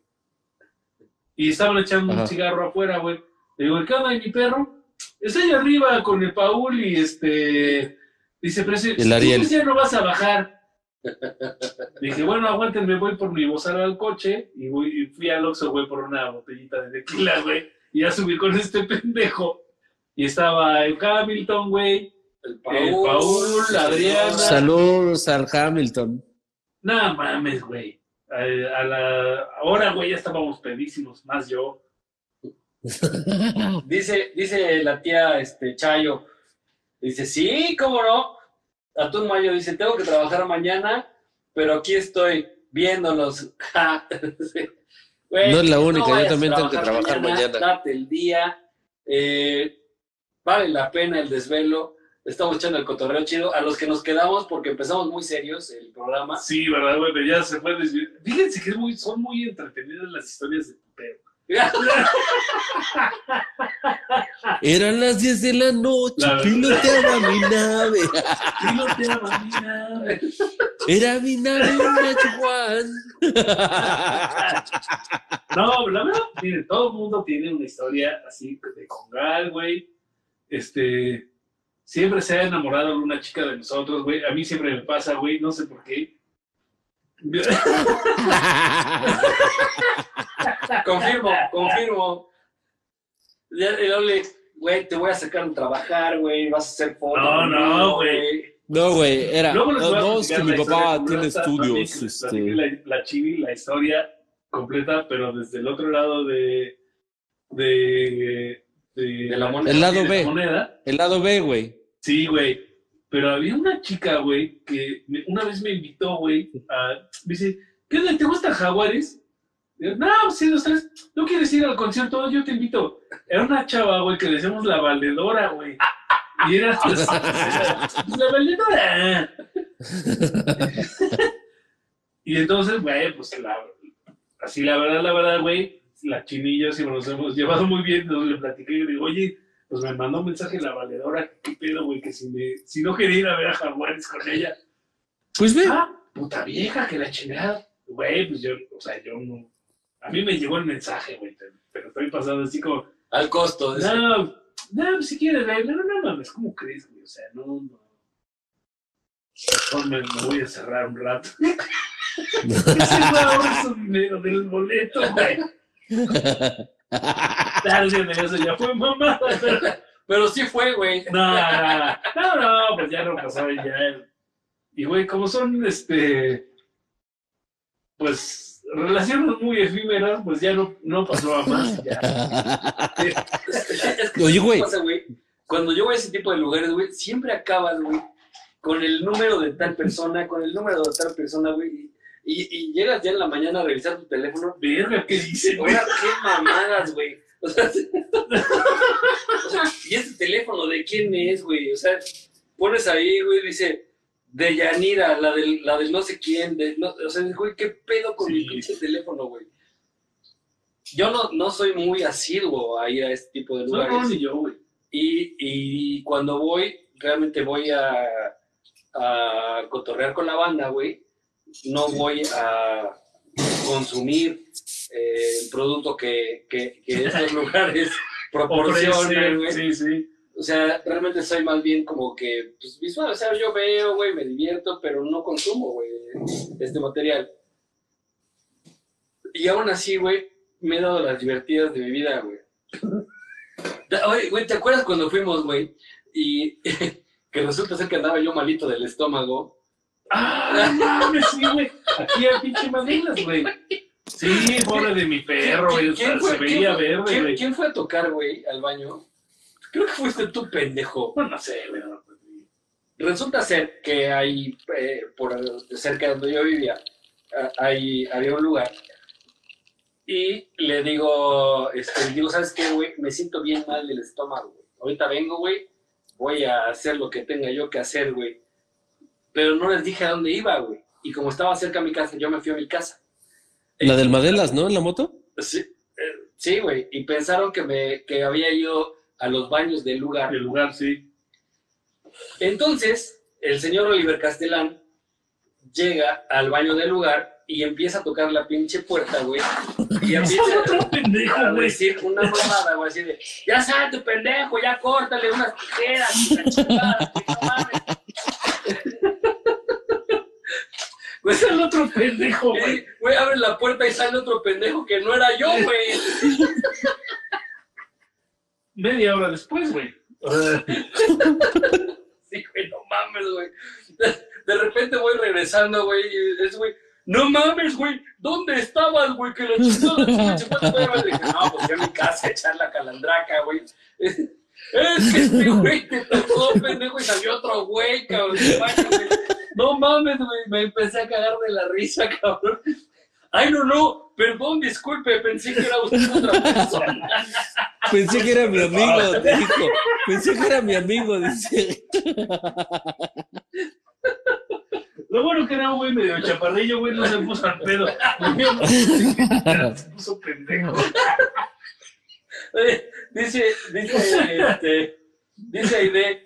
Y estaban echando Ajá. un cigarro afuera, güey. Le digo, ¿qué onda, y mi perro? Está ahí arriba con el Paul y este. Dice, pero si, El Ariel. ya no vas a bajar. Dije, bueno, aguántenme, voy por mi bozal al coche y, voy, y fui al Oxxo, güey, por una botellita de tequila, güey. Y ya subí con este pendejo. Y estaba el Hamilton, güey. El El Paul, Adriana. Saludos al Hamilton. Nada mames, güey. A, a la ahora, güey, ya estábamos pedísimos, más yo. Dice, dice la tía este, Chayo, dice, sí, cómo no. Atún Mayo dice, tengo que trabajar mañana, pero aquí estoy viéndolos. Ja. Sí. Güey, No es la única, yo también tengo que trabajar mañana. Date el día. eh, vale la pena el desvelo. Estamos echando el cotorreo chido. A los que nos quedamos, porque empezamos muy serios el programa. Sí, ¿verdad, güey? Pero ya se fue desviar. Fíjense que es muy, son muy entretenidas las historias de Pupeo. Eran las 10 de la noche, La piloteaba mi nave. Piloteaba mi nave. Era mi nave una Juan. No, la verdad, miren, todo el mundo tiene una historia así de congal, güey. Este, siempre se ha enamorado de una chica de nosotros, güey. A mí siempre me pasa, güey, no sé por qué. Confirmo, confirmo. Ya el Ole, güey, te voy a sacar a trabajar, güey, vas a hacer fotos. No, no, güey. No, güey, era. No, es que mi papá tiene estudios. Este, La, la chivi, la historia completa, pero desde el otro lado de. de. De, De la moneda. el lado de la B, moneda. el lado B, güey. Sí, güey. Pero había una chica, güey, que me- una vez me invitó, güey, a. Me dice, ¿qué onda? ¿Te gustan jaguares? Yo, no, sí, los tres. ¿No quieres ir al concierto? Yo te invito. Era una chava, güey, que le decíamos la valedora, güey. Y era pues, la valedora. y entonces, güey, pues la, así la verdad, la verdad, güey, la chinilla, sí nos hemos llevado muy bien. Entonces le platiqué y le digo, oye, pues me mandó un mensaje la valedora, qué pedo, güey, que si, me, si no quería ir a ver a Jaguares con ella. Pues ve. Ah, puta vieja, que la chingada. Güey, pues yo, o sea, yo no. A mí me llegó el mensaje, güey, pero estoy pasando así como, Al costo. de ese- no, no, pues si quieres, güey, no, no mames, ¿cómo crees, güey? O sea, no, no. Me, me voy a cerrar un rato. Ese dinero del boleto, güey. Tal vez eso ya fue mamada, pero sí fue, güey. no, no, no, no, pues ya no pasaba y ya. Y güey, como son, este, pues, relaciones muy efímeras, pues ya no, no pasó a más. Ya. Es que Oye, ¿sabes qué güey. pasa, güey? Cuando yo voy a ese tipo de lugares, güey, siempre acabas, güey, con el número de tal persona, con el número de tal persona, güey. Y, y llegas ya en la mañana a revisar tu teléfono. Verga, ¿qué dice, güey? Qué mamadas, güey. O sea, o sea, ¿y ese teléfono de quién es, güey? O sea, pones ahí, güey, dice, de Yanira, la del, la del no sé quién, de, no, o sea, güey, ¿qué pedo con mi pinche teléfono, güey? Yo no, no soy muy asiduo a ir a este tipo de No, lugares. no, ni yo, güey. Y, y cuando voy, realmente voy a, a cotorrear con la banda, güey. No voy a consumir eh, el producto que, que, que estos lugares proporcionan, güey. Sí, sí. O sea, realmente soy más bien como que pues, visual. O sea, yo veo, güey, me divierto, pero no consumo, güey, este material. Y aún así, güey, me he dado las divertidas de mi vida, güey. Güey, ¿te acuerdas cuando fuimos, güey? Y que resulta ser que andaba yo malito del estómago. Ah, mames, sí, güey. Aquí hay pinche Madinas, güey. Sí, pobre de mi perro, güey. O sea, se veía quién- verde, quién- güey. quién fue a tocar, güey, al baño? Creo que fuiste tú, pendejo. Bueno, no sé, güey. no, pues, Resulta ser que hay, eh, por cerca de donde yo vivía, hay, había un lugar. Y le digo, este, digo, ¿sabes qué, güey? Me siento bien mal del estómago, güey. Ahorita vengo, güey. Voy a hacer lo que tenga yo que hacer, güey. Pero no les dije a dónde iba, güey. Y como estaba cerca de mi casa, yo me fui a mi casa. La del Madelas, ¿no? En la moto. Sí, eh, sí, güey. Y pensaron que, me, que había ido a los baños del lugar. El lugar, sí. Entonces, el señor Oliver Castellán llega al baño del lugar y empieza a tocar la pinche puerta, güey. Y empieza Otro pendejo, a decir una mamada, güey, así de, ya salte, pendejo, ya córtale unas tijeras, y la chingada, no mames". Güey, Es el otro pendejo, güey. güey, abre la puerta y sale otro pendejo que no era yo, güey. Media hora después, güey. Sí, güey, no mames, güey. De, repente voy regresando, güey, y es, güey, no mames, güey, ¿dónde estabas, güey? Que la chingada. Le dije, no, pues yo en mi casa a echar la calandraca, güey. Es que este güey te tocó, pendejo, y salió otro güey, cabrón. No mames, güey, me empecé a cagar de la risa, cabrón. Ay, no, no, perdón, disculpe, pensé que era usted otra persona. Pensé que era mi amigo, te dijo. Pensé que era mi amigo, dice. Lo bueno que era un güey medio chaparrillo, güey, no se puso al pedo. Se puso pendejo. Oye, Dice, dice, este, dice Aide,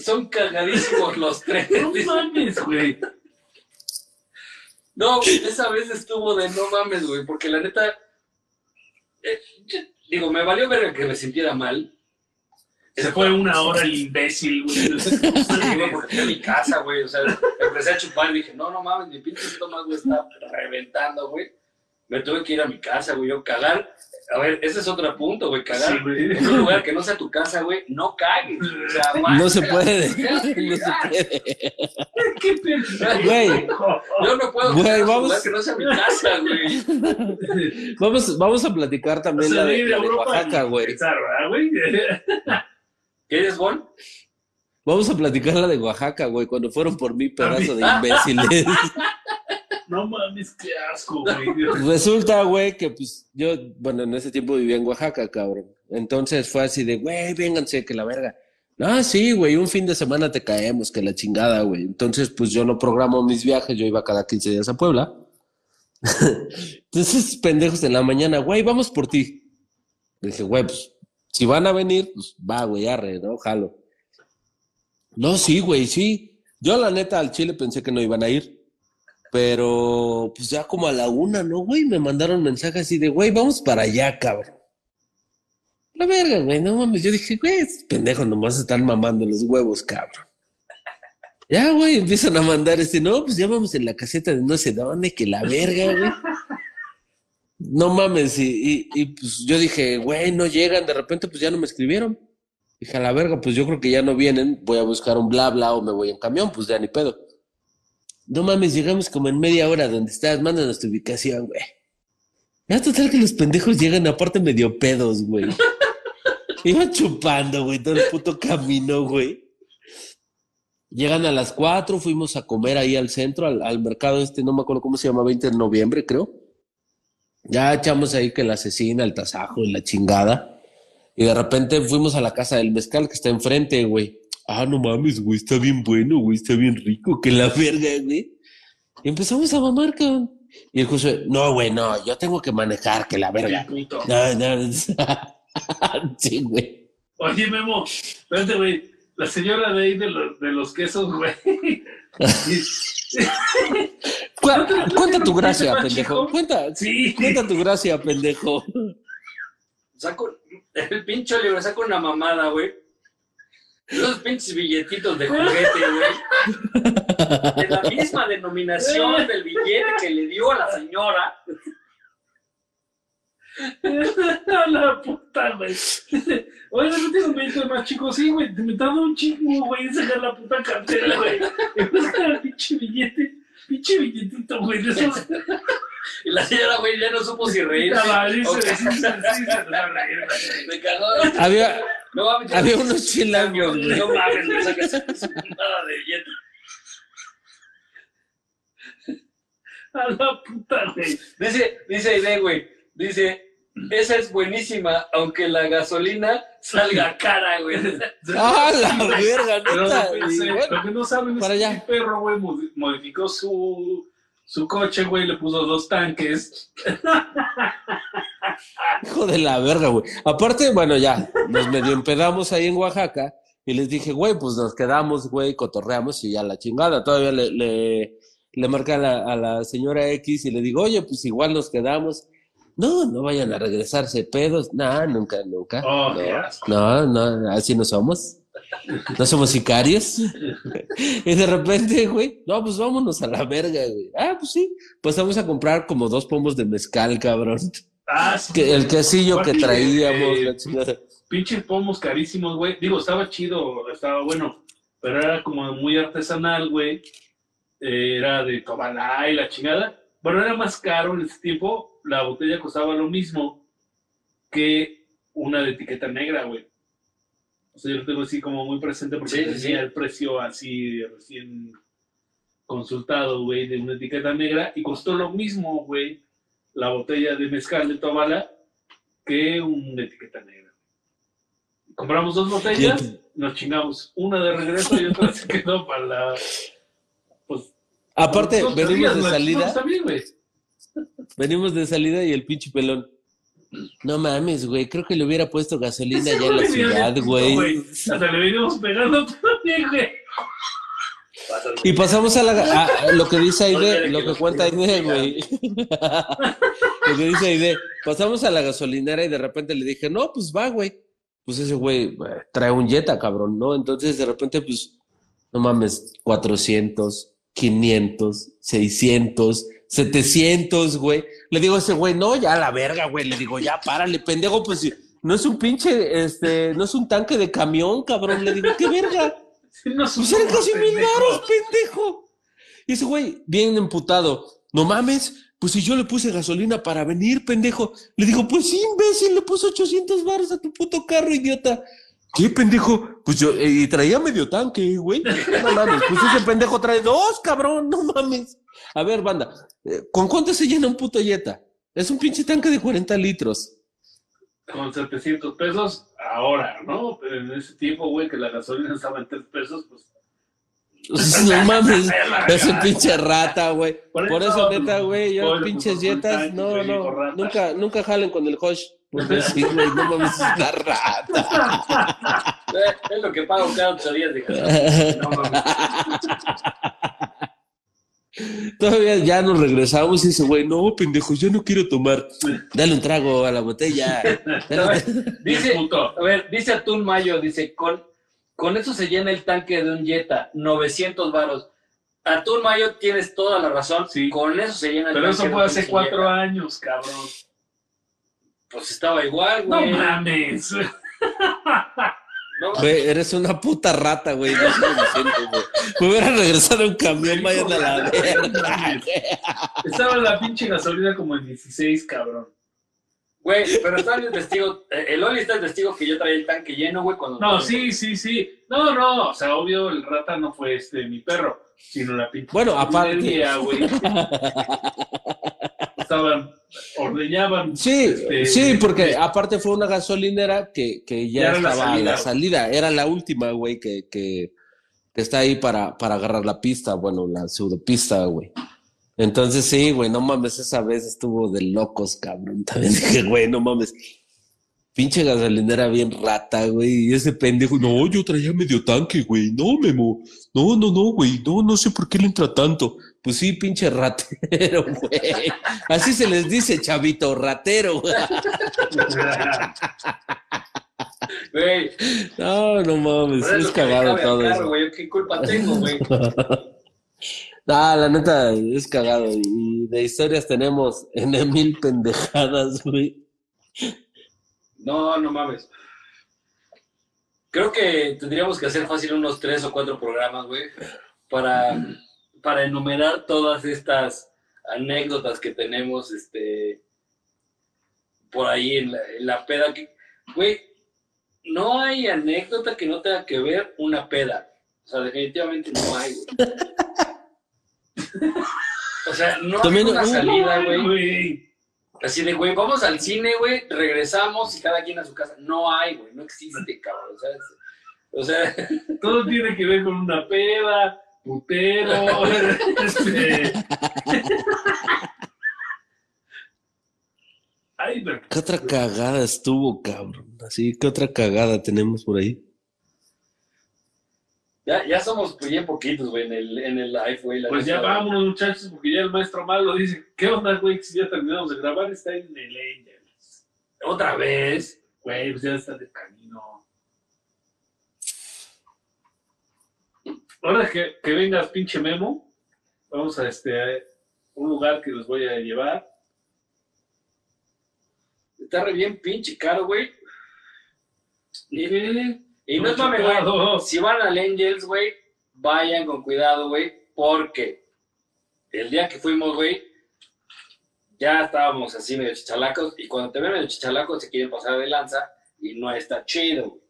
son cagadísimos los tres. No mames, güey. No, esa vez estuvo de no mames, güey, porque la neta, eh, yo- digo, me valió verga que me sintiera mal. Se fue una hora el imbécil, güey. Porque fui a mi casa, güey. O sea, empecé a chupar y dije, no, no mames, mi pinche estómago está reventando, güey. Me tuve que ir a mi casa, güey. Yo cagar. A ver, ese es otro punto, güey. Cagar. Sí, güey. En un lugar que no sea tu casa, güey, no cagues. O sea, No se puede. No se puede. ¿Qué pendejo? Güey. Yo no puedo Güey, cagar en un vamos- lugar que no sea mi casa, güey. Vamos, vamos a platicar también la de, la Oaxaca, güey. empezar, ¿verdad, güey? ¿Quieres, Bon? Vamos a platicar la de Oaxaca, güey, cuando fueron por mí, pedazo de imbéciles. No mames, qué asco, güey. Resulta, güey, que pues yo, bueno, en ese tiempo vivía en Oaxaca, cabrón. Entonces fue así de, güey, vénganse, que la verga. Ah, sí, güey, un fin de semana te caemos, que la chingada, güey. Entonces, pues yo no programo mis viajes, yo iba cada 15 días a Puebla. Entonces, pendejos en la mañana, güey, vamos por ti. Dije, güey, pues, si van a venir, pues va, güey, arre, ¿no? Jalo. No, sí, güey, sí. Yo, la neta, al Chile pensé que no iban a ir. Pero, pues ya como a la una, ¿no, güey? Me mandaron mensajes así de, güey, vamos para allá, cabrón. La verga, güey, no mames. Yo dije, güey, estos pendejos nomás están mamando los huevos, cabrón. Ya, güey, empiezan a mandar este, no, pues ya vamos en la caseta de no sé dónde, que la verga, güey. No mames, y, y, y, pues yo dije, güey, no llegan, de repente pues ya no me escribieron. Dije, a la verga, pues yo creo que ya no vienen, voy a buscar un bla bla o me voy en camión, pues ya ni pedo. No mames, llegamos como en media hora donde estás, mándanos tu ubicación, güey. Ya total que los pendejos llegan aparte medio pedos, güey. Iban chupando, güey, todo el puto camino, güey. Llegan a las cuatro, fuimos a comer ahí al centro, al, al mercado este, no me acuerdo cómo se llama, 20 de noviembre, creo. Ya echamos ahí que la asesina, el tasajo y la chingada. Y de repente fuimos a la casa del mezcal que está enfrente, güey. Ah, no mames, güey, está bien bueno, güey, está bien rico, que la verga, güey. Y empezamos a mamar, cabrón. Y el José, no, güey, no, yo tengo que manejar, que la verga. Puto. No, no. sí, güey. Oye, Memo, espérate, güey. La señora de ahí de, lo- de los quesos, güey. Cu- Cuenta tu gracia, ¿Más pendejo. Cuenta, Sí. cuenta tu gracia, pendejo. Saco, el pinche Oliver saca una mamada, güey. Esos pinches billetitos de juguete, güey. De la misma denominación del billete que le dio a la señora. A la puta, güey. Oye, ¿no tienes un billete más chico? Sí, güey. Me tardó un chingo, güey, en sacar la puta cartera, güey. En sacar el pinche billete. Pinche billetito, güey. De esos. Y la señora, güey, ya no supo si reír. Me cagó. Había, No mames, había unos chilangos, güey. No mames, me sacas nada de billete. A la puta, güey. Dice, dice Aide, güey, dice, esa es buenísima, aunque la gasolina salga cara, güey. ¡Ah, la verga, Pero neta! bueno, lo que no saben es para que allá. el perro, güey, modi- modificó su, su coche, güey, le puso dos tanques. Hijo de la verga, güey. Aparte, bueno, ya, nos medio empedamos ahí en Oaxaca y les dije, güey, pues nos quedamos, güey, cotorreamos y ya la chingada. Todavía le, le, le marca a la, a la señora X y le digo, oye, pues igual nos quedamos. No, no vayan a regresarse pedos. No, nunca, nunca. Oh, no, no, no, así no somos. No somos sicarios. y de repente, güey, no, pues vámonos a la verga, güey. Ah, pues sí. Pues vamos a comprar como dos pomos de mezcal, cabrón. Ah, sí. Que el quesillo que traíamos, eh, la chingada. Pinches pomos carísimos, güey. Digo, estaba chido, estaba bueno, pero era como muy artesanal, güey. Eh, era de Tobalá y la chingada. Bueno, era más caro en ese tiempo. La botella costaba lo mismo que una de etiqueta negra, güey. O sea, yo lo tengo así como muy presente porque Sí, tenía sí. el precio así recién consultado, güey, de una etiqueta negra y costó lo mismo, güey, la botella de mezcal de Tobala que una etiqueta negra. Compramos dos botellas, el- nos chingamos una de regreso y otra se quedó para la. Pues, Aparte, venimos de salida, bien, güey. Venimos de salida y el pinche pelón. No mames, güey, creo que le hubiera puesto gasolina ya en la ciudad, güey. Hasta le venimos pegando también, güey. Y pasamos a, la, a- a lo que dice Aide, lo que cuenta Aide, güey. lo que dice Aide. Pasamos a la gasolinera y de repente le dije, no, pues va, güey. pues ese güey eh, trae un Jetta, cabrón, ¿no? Entonces de repente, pues, no mames, 400, 500, 600, 700, güey. Le digo a ese güey, no, ya la verga, güey. Le digo, ya párale, pendejo, pues no es un pinche, este, no es un tanque de camión, cabrón. Le digo, qué verga. No Pues eran casi mil varos, pendejo. Y ese güey, bien emputado. No mames, pues si yo le puse gasolina para venir, pendejo. Le digo, pues sí, imbécil, le puse 800 varos a tu puto carro, idiota. ¿Qué, pendejo? Pues yo, eh, y traía medio tanque, güey. No mames, pues ese pendejo trae dos, cabrón, no mames. A ver, banda, eh, ¿con cuánto se llena un puto Jetta? Es un pinche tanque de 40 litros. Con 700 pesos ahora, ¿no? Pero en ese tiempo, güey, que la gasolina estaba en 3 pesos, pues. No mames, ese verga. pinche rata, güey. Por Por eso, neta, güey, yo pollo, pinches pues, dietas, tanque, no, no, rata. nunca, nunca jalen con el Hosh. Porque sí, güey, no mames, es una rata. Eh, Es lo que pago cada ocho días de gasolina. No mames. Todavía ya nos regresamos y dice, güey, no, pendejo, yo no quiero tomar. Dale un trago a la botella. Dale un- Dice, a ver, dice Atún Mayo, dice, con, con eso se llena el tanque de un Jetta, 900 varos. Atún Mayo, tienes toda la razón. Sí. Con eso se llena el Pero tanque eso de fue hace pinche 4 Jetta. años, cabrón. Pues estaba igual, No güey. mames. No, Güey, eres una puta rata, güey. No sé güey. Me hubiera regresado en camión, vayan a la verga. Estaba la pinche gasolina como en 16, cabrón. Güey, pero está el testigo, eh, el Oli está el testigo que yo traía el tanque lleno, güey, cuando... No, sí, sí, sí. No, no, o sea, obvio el rata no fue este mi perro, sino la pinche. Bueno, aparte. día, güey. Estaban, ordeñaban. Sí, este, sí, porque este, aparte fue una gasolinera que, que ya, Ya era la estaba a la salida. Era la última, güey, que, que, que está ahí para, para agarrar la pista, bueno, la pseudopista, güey. Entonces, sí, güey, no mames, esa vez estuvo de locos, cabrón. También dije, güey, no mames. Pinche gasolinera bien rata, güey. Y ese pendejo, no, yo traía medio tanque, güey. No, Memo. No, no, no, güey. No, no sé por qué le entra tanto. Pues sí, pinche ratero, güey. Así se les dice, chavito, ratero. güey. No, no mames, es cagado todo eso. güey, ¿Qué culpa tengo, güey? No, la neta, es cagado. Y de historias tenemos en mil pendejadas, güey. No, no mames. Creo que tendríamos que hacer fácil unos tres o cuatro programas, güey, para, para enumerar todas estas anécdotas que tenemos, este, por ahí en la, en la peda. Que, güey, no hay anécdota que no tenga que ver una peda. O sea, definitivamente no hay, güey. O sea, no hay También- una uh, salida, güey. güey. Así de, güey, vamos al cine, güey, regresamos y cada quien a su casa. No hay, güey, no existe, cabrón. O sea, Todo tiene que ver con una peda, putero, este. Ay, pero ¿Qué otra cagada estuvo, cabrón? Así, ¿qué otra cagada tenemos por ahí? ya, ya somos pues, bien poquitos, güey, en el, en el live, güey. la Pues ya vámonos, muchachos, porque ya el maestro malo dice, ¿qué onda, güey? Si ya terminamos de grabar, está en el Angels. Otra vez. Güey, pues ya está de camino. Ahora que, que vengas, pinche Memo, vamos a este a un lugar que les voy a llevar. Está re bien pinche caro, güey. ¿Y no es mame, güey. Si van al Angels, güey, vayan con cuidado, güey, porque el día que fuimos, güey, ya estábamos así medio chichalacos y cuando te ven medio chichalacos se quieren pasar de lanza y no está chido, güey.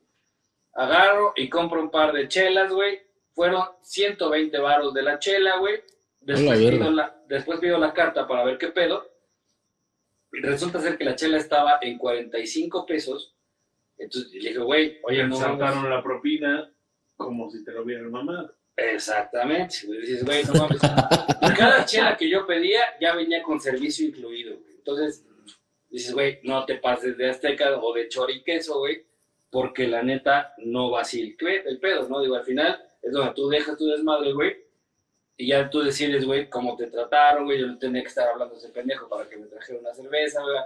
Agarro y compro un par de chelas, güey. Fueron 120 varos de la chela, güey. Después, pido la, después pido la carta para ver qué pedo. Y resulta ser que la chela estaba en 45 pesos. Entonces le dije, güey, Oye, no saltaron la propina como si te lo hubieran mamado. Exactamente. Dices, güey, no mames. Cada chela que yo pedía ya venía con servicio incluido, güey. Entonces, dices, güey, no te pases de Azteca o de choriqueso, güey, porque la neta no va así el, el pedo, ¿no? Digo, al final es donde tú dejas tu desmadre, güey, y ya tú decides, güey, cómo te trataron, güey. Yo no tenía que estar hablando de ese pendejo para que me trajera una cerveza, güey.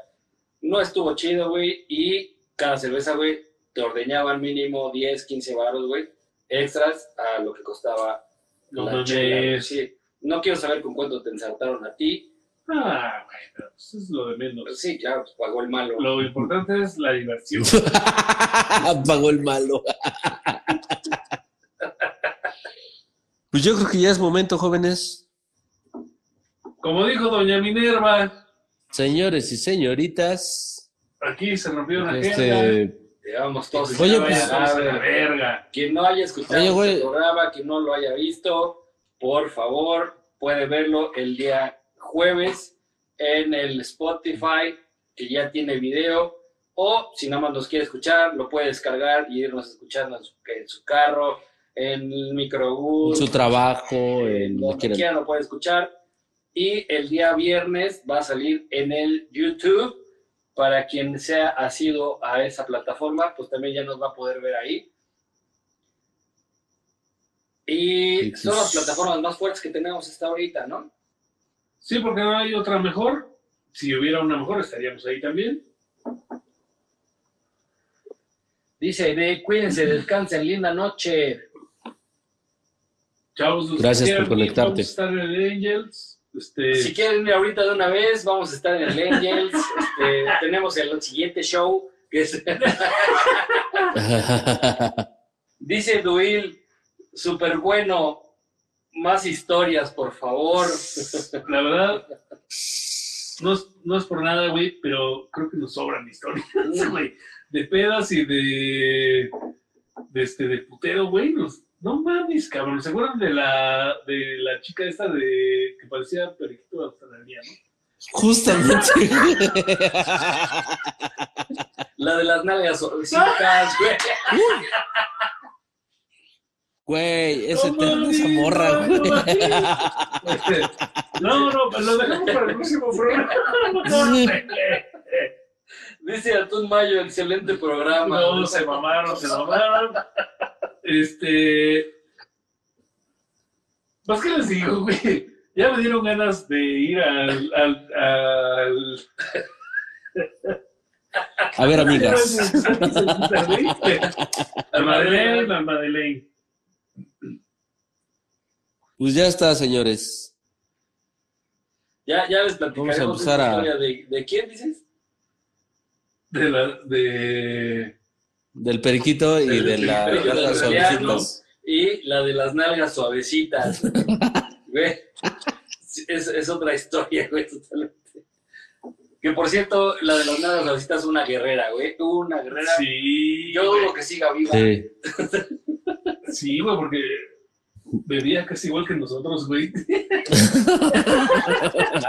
No estuvo chido, güey, y cada cerveza, güey, te ordeñaban mínimo 10, 15 baros, güey, extras a lo que costaba No la mames. chela, güey, sí. No quiero saber con cuánto te ensartaron a ti. Ah, güey, pero eso es lo de menos. Sí, ya, pues pagó el malo. Lo importante es la diversión. Pagó el malo. Pues yo creo que ya es momento, jóvenes. Como dijo doña Minerva, Señores y señoritas. aquí se rompió una. Este, Llevamos todos. Oye, pues- a la verga. Quien no haya escuchado Oye, este programa, quien no lo haya visto, por favor, puede verlo el día jueves en el Spotify, que ya tiene video, o si nada más nos quiere escuchar, lo puede descargar y irnos escuchando en su, en su carro, en el microbús, su trabajo, en lo donde quiera lo puede escuchar. Y el día viernes va a salir en el YouTube. Para quien sea asido a esa plataforma, pues también ya nos va a poder ver ahí. Y son las plataformas más fuertes que tenemos hasta ahorita, ¿no? Sí, porque no hay otra mejor. Si hubiera una mejor, estaríamos ahí también. Dice, de, cuídense, descansen, linda noche. Chavos, Gracias por conectarte. Vamos a estar en el Angels. Este, Si quieren ir ahorita de una vez, vamos a estar en el Angels. Este, tenemos el siguiente show, que es Dice Duil, súper bueno. Más historias, por favor. la verdad, no es, no es por nada, güey, pero creo que nos sobran historias, güey. De pedas y de, de, este, de putero, güey. nos- no mames, cabrón. ¿Se acuerdan de la, de la chica esta de que parecía periquito australiano? Justamente. La de las nalgas suavecitas, güey. Güey, ese No tema, esa morra, no, güey. no No, no, pero lo dejamos para el próximo programa. Dice Atún Mayo, excelente programa. No, se mamaron, se mamaron. Este. Más que les digo, güey. Ya me dieron ganas de ir al. al, al... A ver, amigas. Al Madeleine, al Madeleine. Pues ya está, señores. Ya, ya les platicaremos Vamos a empezar a- de quién dices. De la. De. Del periquito y de la de las suavecitas. Y la de las nalgas suavecitas. Güey. Es, es otra historia, güey, totalmente. Que por cierto, la de las nalgas suavecitas es una guerrera, güey. Una guerrera. Sí. Yo dudo que siga viva. Sí. Sí, güey, porque bebía casi igual que nosotros, güey.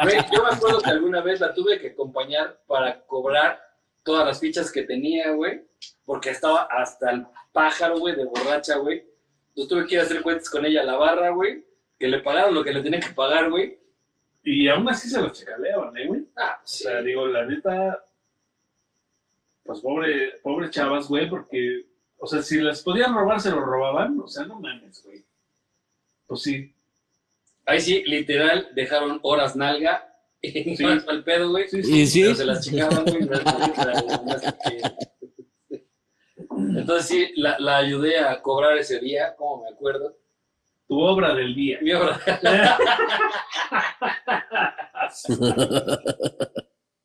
Güey, yo me acuerdo que alguna vez la tuve que acompañar para cobrar todas las fichas que tenía, güey, porque estaba hasta el pájaro, güey, de borracha, güey. Entonces tuve que ir a hacer cuentas con ella a la barra, güey, que le pagaron lo que le tenían que pagar, güey. Y aún así se los chacaleaban, ¿eh, güey? Ah, O sí. sea, digo, la neta, pues pobre, pobre chavas, güey, porque, o sea, si las podían robar, se lo robaban, o sea, no mames, güey. Pues sí, Ahí sí, literal, dejaron horas nalga Sí. al pedo, güey. sí, sí. Y sí. Pero se las chingaban, güey. Entonces sí, la, la ayudé a cobrar ese día, como me acuerdo. Tu obra del día. Mi obra.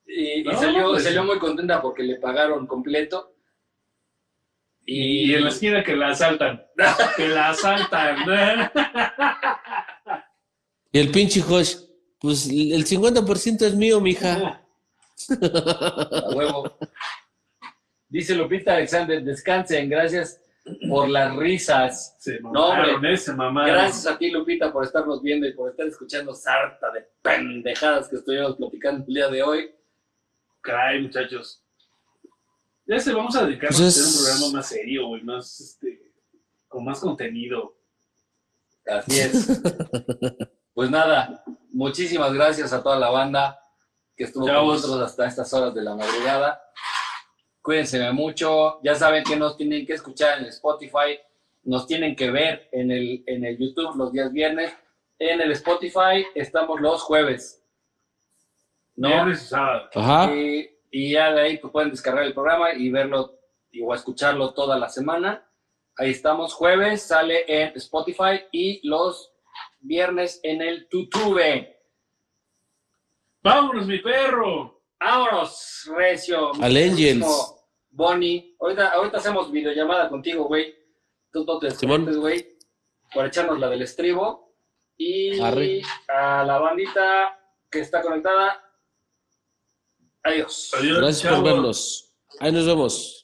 Y, y No, salió, pues- salió muy contenta porque le pagaron completo. Y en la esquina que la asaltan. que la asaltan. Y el pinche Josh, pues el 50% es mío, mija. A huevo. Dice Lupita Alexander, descansen, gracias por las risas. Se No, hombre. eh, se mamaron. Gracias a ti, Lupita, por estarnos viendo y por estar escuchando sarta de pendejadas que estuvimos platicando el día de hoy. Caray, muchachos. Ya se vamos a dedicar Pues a es- hacer un programa más serio, güey, más, este, con más contenido. Así es. Pues nada, muchísimas gracias a toda la banda que estuvo con nosotros hasta estas horas de la madrugada. Cuídense mucho. Ya saben que nos tienen que escuchar en el Spotify, nos tienen que ver en el, en el YouTube los días viernes. En el Spotify estamos los jueves. ¿No? Viernes y sábado. Ajá. Y, y ya de ahí pues, pueden descargar el programa y verlo y, o escucharlo toda la semana. Ahí estamos, jueves sale en Spotify y los viernes en el YouTube. Vámonos, mi perro. Vámonos, Recio. Al Angels. Bonnie. Ahorita, ahorita hacemos videollamada contigo, güey. Tú no te desconectes, güey. Por echarnos la del estribo. Y Arre. a la bandita que está conectada. Adiós. Adiós, Gracias por vernos. Ahí nos vemos.